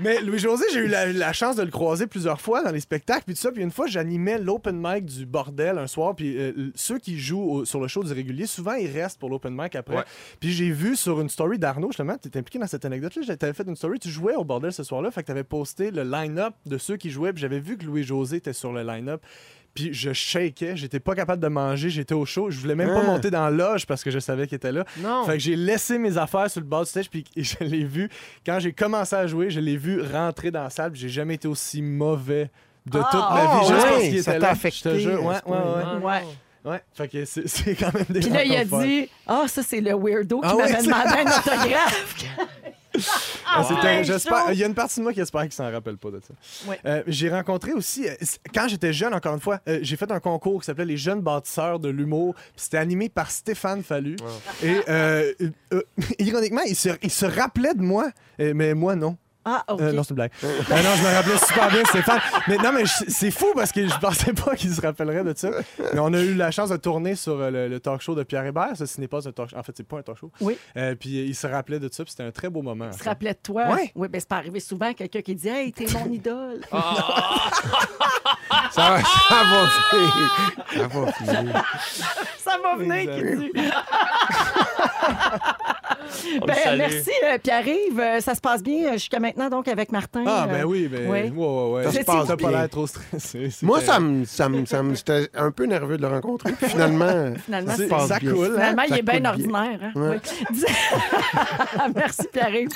Mais Louis-José, j'ai eu la, la chance de le croiser plusieurs fois dans les spectacles, puis tout ça. Puis une fois, j'animais l'open mic du bordel un soir, puis euh, ceux qui jouent au- sur le show du régulier, souvent, ils restent pour l'open mic après. Ouais. Puis j'ai vu sur une story d'Arnaud, justement, tu étais impliqué dans cette anecdote-là, t'avais fait une story, tu jouais au bordel ce soir-là, fait que t'avais posté le line-up de ceux qui jouaient, puis j'avais vu que Louis-José était sur le line-up. Puis je shakeais, j'étais pas capable de manger, j'étais au chaud, je voulais même pas Ah. monter dans la loge parce que je savais qu'il était là. Non. Fait que j'ai laissé mes affaires sur le bord du stage, puis je l'ai vu. Quand j'ai commencé à jouer, je l'ai vu rentrer dans la salle, j'ai jamais été aussi mauvais de toute ma Ah, vie, juste ouais, parce qu'il ça était t'a là. affecté Je te jure, ouais, ouais, ouais. Ouais. ouais. Fait que c'est c'est quand même des Puis là, il a dit Ah, ça, c'est le weirdo qui Ah m'avait c'est- demandé un autographe. Ah, c'était- ouais, j'espère- chaud. Il y a une partie de moi qui espère qu'il s'en rappelle pas de ça. Ouais. Euh, j'ai rencontré aussi, euh, quand j'étais jeune, encore une fois, euh, j'ai fait un concours qui s'appelait Les Jeunes Bâtisseurs de l'humour. puis C'était animé par Stéphane Fallu. Et euh, euh, euh, ironiquement, il se, il se rappelait de moi, mais moi non. Ah, OK. Euh, non, c'est une blague. Euh, non, je me rappelais super bien, Stéphane. Mais non, mais je- c'est fou parce que je pensais pas qu'il se rappellerait de ça. Mais on a eu la chance de tourner sur euh, le, le talk show de Pierre Hébert. Ça, ce n'est pas un talk show. En fait, c'est pas un talk show. Oui. Euh, puis euh, il se rappelait de ça, puis c'était un très beau moment. Tu te rappelais de toi? Ouais. Oui, ben c'est pas arrivé souvent quelqu'un qui dit Hey, t'es mon idole. Ça, va- ça va venir. Ça va venir. Ça va venir, qui dit. Ben, merci, euh, Pierre-Yves. Euh, Ça se passe bien euh, jusqu'à maintenant, donc, avec Martin. Ah, euh, ben oui, ben. oui. Ouais, ouais, ouais. Ça se T'as passe pas bien. l'air trop stressé. c'est Moi, ça me, ça me, ça me- j'étais un peu nerveux de le rencontrer. Puis finalement, Finalement, ça se c'est- passe ça bien. coule. hein? Finalement, il Ça est bien ordinaire. hein? Ouais. Oui. Dis- merci, Pierre-Yves.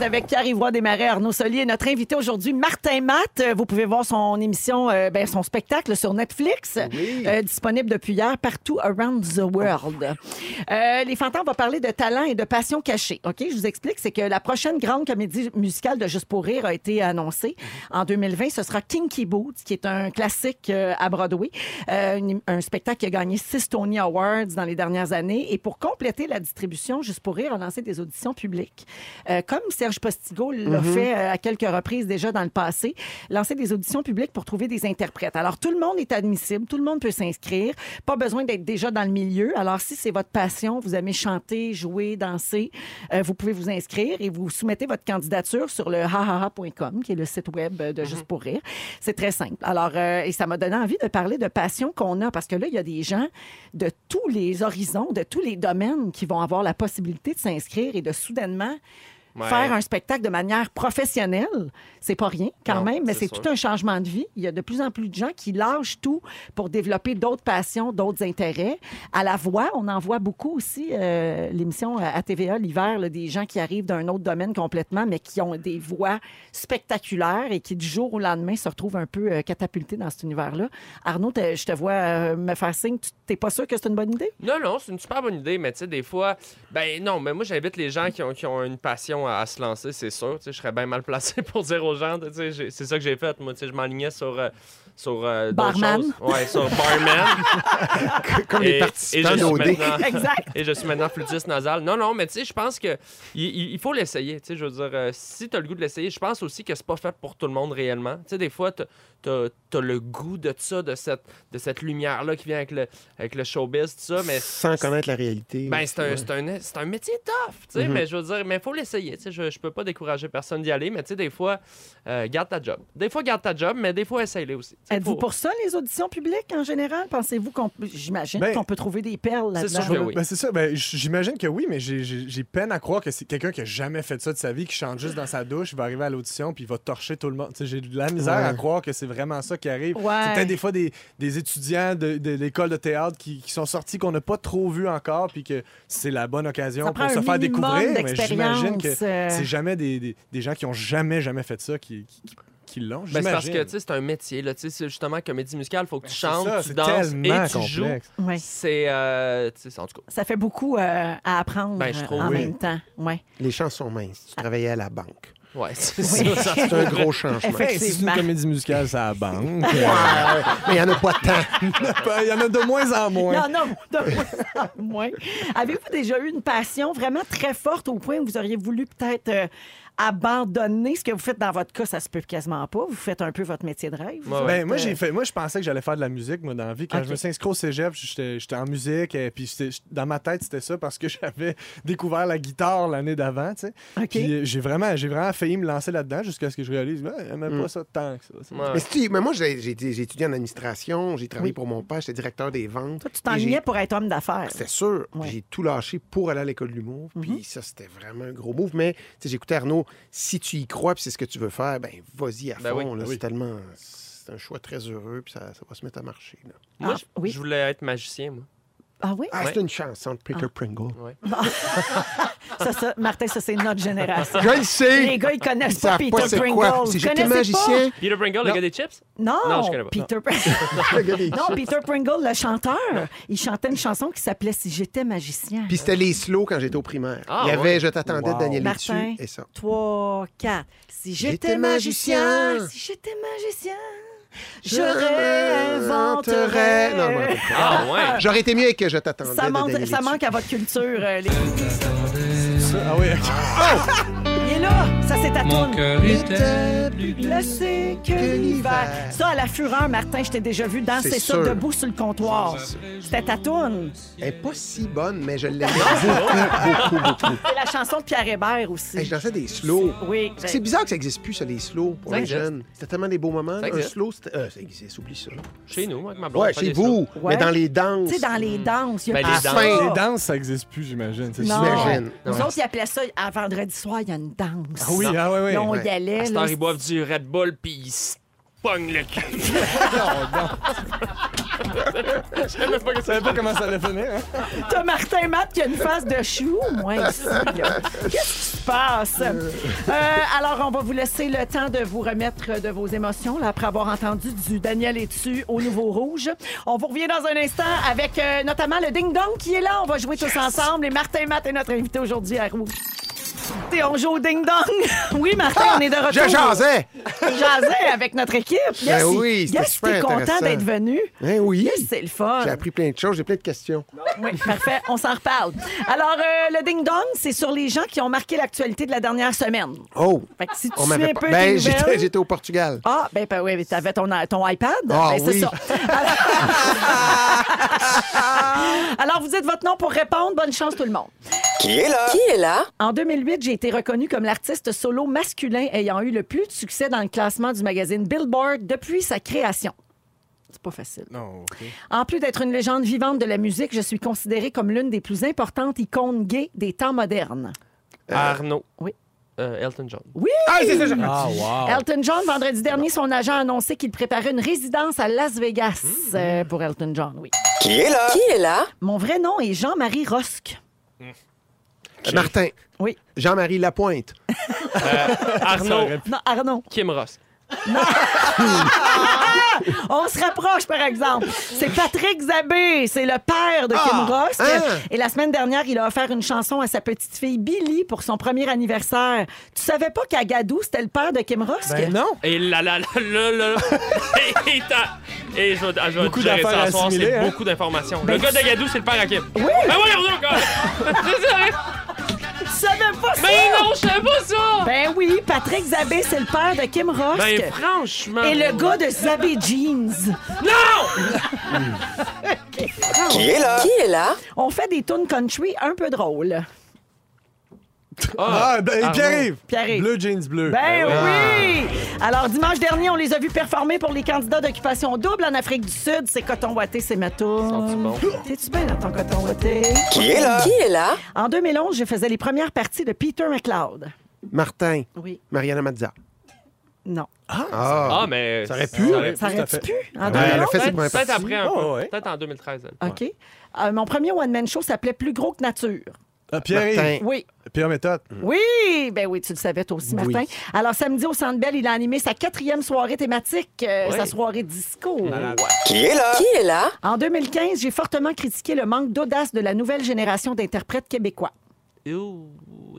Avec Pierre-Yvroy Desmarais, Arnaud Solier et notre invité aujourd'hui, Martin Matt. Euh, Vous pouvez voir son émission, euh, ben, son spectacle sur Netflix, euh, disponible depuis hier partout around the world. Euh, les Fantasmes vont parler de talent et de passion cachée. OK, je vous explique, c'est que la prochaine grande comédie musicale de Juste pour rire a été annoncée en 2020. Ce sera Kinky Boots, qui est un classique à Broadway, une- un spectacle qui a gagné six Tony Awards dans les dernières années. Et pour compléter la distribution, Juste pour rire a lancé des auditions publiques. Comme Serge Postigo l'a fait euh, à quelques reprises déjà dans le passé, lancer des auditions publiques pour trouver des interprètes. Alors, tout le monde est admissible, tout le monde peut s'inscrire, pas besoin d'être déjà dans le milieu. Alors, si c'est votre passion, vous aimez chanter, jouer, danser, euh, vous pouvez vous inscrire et vous soumettez votre candidature sur le hahaha.com, qui est le site web de Juste pour rire. C'est très simple. Alors, euh, et ça m'a donné envie de parler de passion qu'on a, parce que là, il y a des gens de tous les horizons, de tous les domaines qui vont avoir la possibilité de s'inscrire et de soudainement Ouais. faire un spectacle de manière professionnelle. C'est pas rien quand Non, même, mais c'est tout un changement de vie. Il y a de plus en plus de gens qui lâchent tout pour développer d'autres passions, d'autres intérêts. À la voix, on en voit beaucoup aussi, euh, l'émission à TVA l'hiver, des gens qui arrivent d'un autre domaine complètement, mais qui ont des voix spectaculaires et qui, du jour au lendemain, se retrouvent un peu euh, catapultés dans cet univers-là. Arnaud, je te vois euh, me faire signe. Tu t'es pas sûr que c'est une bonne idée? Non, non, c'est une super bonne idée, mais tu sais, des fois, ben non, mais moi, j'invite les gens qui ont, qui ont une passion à, à se lancer, c'est sûr. Je serais bien mal placé pour dire aux gens, c'est ça que j'ai fait. Moi, tu sais, je m'alignais sur. euh, sur euh, d'autres Barman. choses. Ouais, sur barman. Comme Et- les et participants je suis d'OD. maintenant- Exact. Et je suis maintenant flûtiste nasal. Non, non, mais tu sais, je pense que il, il- il faut l'essayer. Tu sais, je veux dire, euh, si tu as le goût de l'essayer, je pense aussi que c'est pas fait pour tout le monde réellement. Tu sais, des fois, tu as, le goût de ça, de cette, de cette lumière-là qui vient avec le, avec le showbiz, tout ça, mais Sans connaître la réalité. ben, c'est un, Ouais. c'est un, c'est un métier tough, tu sais, Mhm. mais je veux dire, mais il faut l'essayer, tu sais, je, je peux pas décourager personne d'y aller, mais tu sais, des fois, euh, garde ta job. Des fois, garde ta job, mais des fois, essaye-les aussi. Êtes-vous pour ça, les auditions publiques en général? Pensez-vous qu'on peut- j'imagine Ben, qu'on peut trouver des perles c'est là-dedans? sûr que oui. Ben, c'est ça. Ben, j'imagine que oui, mais j'ai- peine à croire que c'est quelqu'un qui a jamais fait ça de sa vie, qui chante juste dans sa douche, il va arriver à l'audition puis il va torcher tout le monde. Tu sais, J'ai de la misère Ouais. à croire que c'est vraiment ça qui arrive. Ouais. C'est peut-être des fois des, des étudiants de, de l'école de théâtre qui, qui sont sortis qu'on n'a pas trop vu encore puis que c'est la bonne occasion pour se faire découvrir. Mais j'imagine que euh. c'est jamais des, des- des gens qui ont jamais, jamais fait ça qui, qui, qui- qui l'ont. Ben, c'est parce que tu sais, c'est un métier. Là, tu sais, c'est justement comédie musicale, il faut que tu C'est chantes, ça, tu c'est danses tellement et tu joues. complexe. C'est. euh, tu sais, en tout cas. Ça fait beaucoup euh, à apprendre Ben, je trouve, en oui. même temps. Ouais. Les chances sont minces. Tu travaillais à la banque. Ouais, c'est Oui. ça. ça- C'est un gros changement. C'est une comédie musicale, à la banque. Ouais, mais il n'y en a pas tant. Il y en a de moins en moins. Non, non, de moins en moins. Avez-vous déjà eu une passion vraiment très forte au point où vous auriez voulu peut-être euh, abandonner ce que vous faites dans votre cas? Ça se peut quasiment pas. Vous faites un peu votre métier de rêve. Ouais, Ben, moi, j'ai fait, moi, je pensais que j'allais faire de la musique, moi, dans la vie. Quand je me suis inscrit au cégep, j'étais j'étais en musique. Et puis, c'était- dans ma tête, c'était ça parce que j'avais découvert la guitare l'année d'avant, tu sais. Puis, euh, j'ai vraiment, j'ai vraiment failli me lancer là-dedans jusqu'à ce que je réalise, ben, j'aimais pas ça tant que ça. C'est- Ouais. Mais, si tu- mais moi, j'ai j'ai été- j'ai étudié en administration, j'ai travaillé Oui. pour mon père, j'étais directeur des ventes. Toi, tu j'ai- pour être homme d'affaires. C'était sûr. Ouais. J'ai tout lâché pour aller à l'école de l'humour. Puis ça, c'était vraiment un gros move. Mais tu sais, j'écoutais Arnaud, si tu y crois puis c'est ce que tu veux faire, ben vas-y à Ben fond. oui. là. Ben c'est oui. tellement... C'est un choix très heureux, puis ça, ça va se mettre à marcher. là. Moi, Ah, je, oui. je voulais être magicien, moi. Ah oui? Ah, Ouais. c'est une chanson de Peter Pringle. Ouais. Ça, ça, Martin, ça, c'est notre génération. Je le sais! Les gars, ils connaissent Ils pas Peter pas Pringle. quoi. Si j'étais magicien... Peter Pringle, le gars des chips? Non, Non, je connais pas. Peter Pringle. non, Peter Pringle, le chanteur, il chantait une chanson qui s'appelait Si j'étais magicien. Puis c'était les slow quand j'étais au primaire. Ah, Il y avait ouais. Je t'attendais Wow. de Daniel Martin. Et ça. 3, 4. Si j'étais J'étais magicien, magicien. si j'étais magicien, je réinventerais. Non, non, non. Ah, ouais. J'aurais été mieux avec que Je t'attendais Ça, de manque, ça à votre culture. euh, les- Ah oui, ok. Est là, ça c'est ta Mon cœur était Plus glacé que l'hiver. Ça, à la fureur, Martin, je t'ai déjà vu danser ça sûr. debout sur le comptoir. C'était ta toune. Elle n'est pas si bonne, mais je l'aimais beaucoup, beaucoup, beaucoup. C'est la chanson de Pierre Hébert aussi. Hey, je dansais des slows. Oui. C'est bizarre que ça n'existe plus, ça, les slows, pour les jeunes. C'était tellement des beaux moments. Un slow, c'était... Euh, ça existe, oublie ça. Chez nous, avec ma blonde. Ouais, chez vous. Ouais. Mais dans les danses. Tu sais, dans les danses, il y a Ben, plus les danses. Les danses, ça existe plus, j'imagine. J'imagine. Nous autres, ils appelaient ça à vendredi soir, il y a une danse. Ah oui, ah oui, oui. Là, on y allait. À cette là, heure, ils boivent du Red Bull puis ils se pognent le cul. Je sais même pas que Je savais pas comment ça allait finir. hein? T'as Martin Matt qui a une face de chou, moi, ici. là. Qu'est-ce qui se passe? Euh, alors, on va vous laisser le temps de vous remettre de vos émotions là, après avoir entendu du Daniel et tu au Nouveau Rouge. On vous revient dans un instant avec euh, notamment le Ding Dong qui est là. On va jouer tous ensemble. Et Martin Matt est notre invité aujourd'hui à Rouge. On joue au Ding Dong. Oui, Martin, on est de retour. Je jasais! Jasais avec notre équipe. Yes, Ben oui, c'était yes, super t'es content d'être venu. Ben oui. Yes, c'est le fun. J'ai appris plein de choses, j'ai plein de questions. Oui, parfait. On s'en reparle. Alors, euh, le ding-dong, c'est sur les gens qui ont marqué l'actualité de la dernière semaine. Oh! Fait que si tu On suis m'avait un peu Ben, des j'étais, nouvelles- j'étais au Portugal. Ah, ben, ben oui, t'avais ton, ton iPad. Ah, ben, c'est oui. ça. Alors... Alors, vous dites votre nom pour répondre. Bonne chance, tout le monde. Qui est là? Qui est là? En 2008, j'ai été reconnue comme l'artiste solo masculin ayant eu le plus de succès dans le classement du magazine Billboard depuis sa création. C'est pas facile. Non. En plus d'être une légende vivante de la musique, je suis considérée comme l'une des plus importantes icônes gays des temps modernes. Arnaud. Oui. Euh, Elton John. Oui! Ah, c'est ça, je- Ah, wow. Elton John, vendredi dernier, son agent a annoncé qu'il préparait une résidence à Las Vegas euh, pour Elton John, oui. Qui est là? Qui est là? Mon vrai nom est Jean-Marie Rosque. Euh, Martin. Oui. Jean-Marie Lapointe. Arnaud. Non, Arnaud. Kim Ross. On se rapproche, par exemple. C'est Patrick Zabé, c'est le père de Kim Ah, Rosque. hein? Et la semaine dernière, il a offert une chanson à sa petite fille Billy pour son premier anniversaire. Tu savais pas qu'Agadou, c'était le père de Kim Rosque? Ben non. Et là, là, là, là, là. et, et et je vais, je vais Beaucoup d'affaires à soir, c'est hein? beaucoup d'informations. Ben, le gars d'Agadou, c'est le père à Kim. Oui! Ben voyons donc, savais pas ça? Mais non, je savais pas ça! Ben oui, Patrick Zabé, c'est le père de Kim Rosque. Ben franchement. Et le gars de Zabé Jeans. Non! Qui est là? Qui est là? On fait des tunes country un peu drôles. Ah, ben, Arnaud. Pierre-Yves. Pierre-Yves. Bleu jeans bleu. Ben oui! Alors, dimanche dernier, on les a vus performer pour les candidats d'occupation double en Afrique du Sud. C'est coton watté, c'est ma toune. Sens-tu bon? T'es-tu bien dans ton coton watté? Qui est là? Qui est là? En 2011, je faisais les premières parties de Peter McLeod. Martin. Oui. Mariana Mazza. Non. Ah! Ah, mais. Ça aurait pu. aurait Ça fait. pu? En Ouais, 2011? elle a fait ses Peut-être premières peut-être parties. après un peu. Oh, ouais. Peut-être en 2013. elle. OK. Euh, mon premier one-man show s'appelait Plus gros que nature. Ah. Martin. Oui. Pierre méthode. Oui! Ben oui, tu le savais toi aussi, Martin. Alors, samedi au Centre Bell, il a animé sa quatrième soirée thématique, euh, Oui. sa soirée disco. Qui est là? Qui est là? En 2015, j'ai fortement critiqué le manque d'audace de la nouvelle génération d'interprètes québécois. Ouh,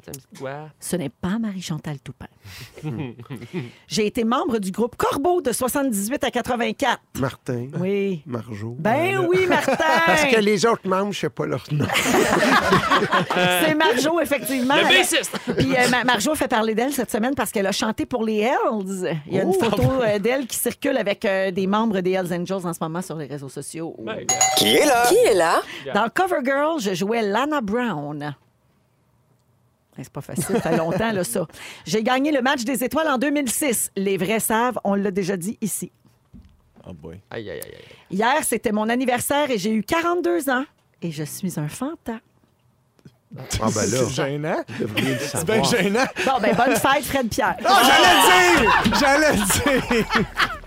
ça me dit quoi? Ce n'est pas Marie-Chantal Toupin. j'ai été membre du groupe Corbeau de 78 à 84. Martin. Oui. Marjo. Ben oui, Martin! Parce que les autres membres, je sais pas leur nom. C'est Marjo, effectivement. Le bassiste! Puis euh, Ma- Marjo fait parler d'elle cette semaine parce qu'elle a chanté pour les Hells. Il y a une photo euh, d'elle qui circule avec euh, des membres des Hells Angels en ce moment sur les réseaux sociaux. Ben. Qui est là? Qui est là? Dans Covergirl, je jouais Lana Brown. C'est pas facile, ça fait longtemps, là, ça. J'ai gagné le match des étoiles en 2006. Les vrais savent, on l'a déjà dit ici. Oh boy. Aïe, aïe, aïe. aïe. Hier, c'était mon anniversaire et j'ai eu 42 ans. Et je suis un fanta. Ah, ben là. C'est gênant. C'est bien gênant. Bon, ben, bonne fête, Fred Pierre. Ah, j'allais le dire! J'allais le dire!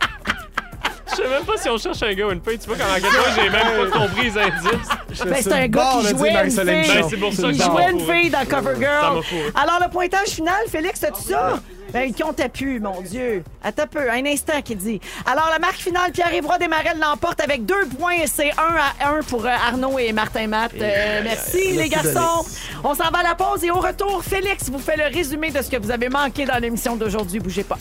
Je sais même pas si on cherche un gars ou une fille. Tu vois, quand quel point j'ai même pas compris les indices. Ben, c'est un gars qui jouait une fille. Ben, c'est pour ça que Il jouait une fille dans Covergirl. Alors, le pointage final, Félix, as-tu ça? Ben, il comptait plus, mon Dieu. Attends un peu, un instant qui dit. Alors, la marque finale, Pierre-Yves Roy Desmarais l'emporte avec deux points. C'est 1 à 1 pour euh, Arnaud et Martin Matt. Euh, merci, les garçons. On s'en va à la pause et au retour, Félix vous fait le résumé de ce que vous avez manqué dans l'émission d'aujourd'hui. Bougez pas.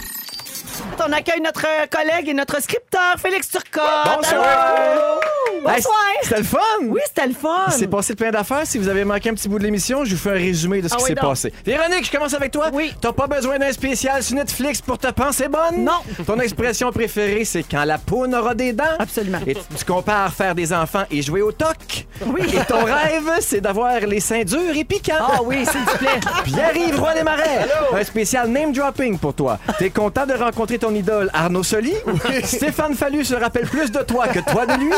On accueille notre collègue et notre scripteur, Félix Turcotte. Bonsoir. Bonsoir. Hey, C'était le fun! Oui, c'était le fun. Il s'est passé plein d'affaires. Si vous avez manqué un petit bout de l'émission, je vous fais un résumé de ce Ah qui oui, s'est passé. Véronique, je commence avec toi. Oui. T'as pas besoin d'un spécial sur Netflix pour te penser bonne? Non. Ton expression préférée, c'est quand la poune aura des dents? Absolument. Et tu, compares faire des enfants et jouer au toc? Oui. Et ton rêve, c'est d'avoir les seins durs et piquants? Ah oui, s'il vous plaît. Pierre-Yves Roy des Marais. Un spécial name dropping pour toi. T'es content de rencontrer ton idole Arnaud Soli? Stéphane Fallu se rappelle plus de toi que toi de lui?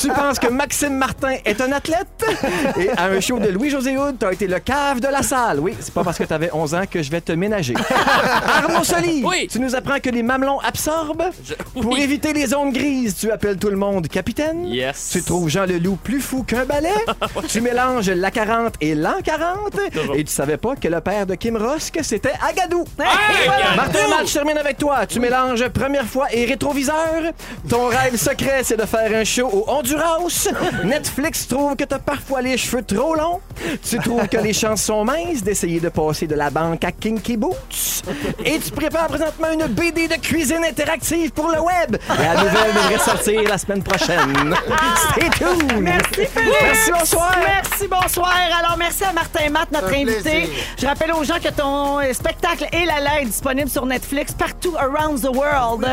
tu penses que Maxime Martin est un athlète? Et à un show de Louis-José Hood, t'as été le cave de la salle. Oui, c'est pas parce que t'avais 11 ans que je vais te ménager. Arnaud Soli, Oui. tu nous apprends que les mamelons absorbent? Pour éviter les zones grises, tu appelles tout le monde capitaine? Yes. Tu trouves Jean Leloup plus fou qu'un balai? tu mélanges la 40 et l'an 40? Et tu savais pas que le père de Kim Rosk, c'était Agadou? Hey, Martin Match, je termine avec toi. Tu mélanges première fois et rétroviseur. Ton rêve secret, c'est de faire un show au Honduras. Netflix trouve que t'as parfois les cheveux trop longs. Tu trouves que les chances sont minces d'essayer de passer de la banque à Kinky Boots. Et tu prépares présentement une BD de cuisine interactive pour le web. La nouvelle devrait sortir la semaine prochaine. Stay tuned. Merci, Philippe. Merci, bonsoir. Merci, bonsoir. Alors, merci à Martin Matt, notre invité. plaisir. Je rappelle aux gens que ton spectacle Et la est disponible sur Netflix partout around the world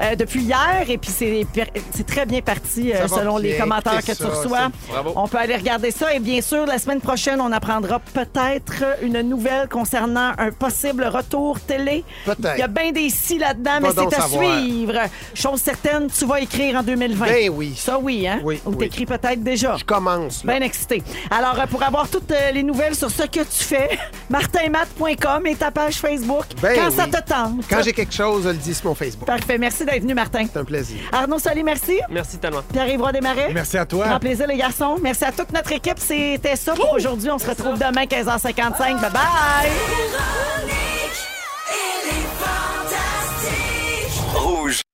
euh, depuis hier. Et puis, c'est très bien parti euh, selon les commentaires que tu reçois. On peut aller regarder ça. Et bien sûr, la semaine prochaine, on apprendra peut-être une nouvelle concernant un possible retour télé. Peut-être. Il y a bien des si là-dedans, mais c'est à savoir. suivre. Chose certaine, tu vas écrire en 2020. Ben oui. Ça, oui, hein? Oui, Ou oui. t'écris peut-être déjà. Je commence, là. Bien excité. Alors, euh, pour avoir toutes les nouvelles sur ce que tu fais, martinmat.com et ta page Facebook. Ben quand oui. ça te tente. Quand j'ai quelque chose, Parfait. Merci d'être venu, Martin. C'est un plaisir. Arnaud Solé, merci. Merci tellement. Pierre-Yves Desmarais. Merci à toi. Grand plaisir, les garçons. Merci à toute notre équipe. C'était ça pour aujourd'hui. On se retrouve demain, 15h55. Bye bye. Rouge.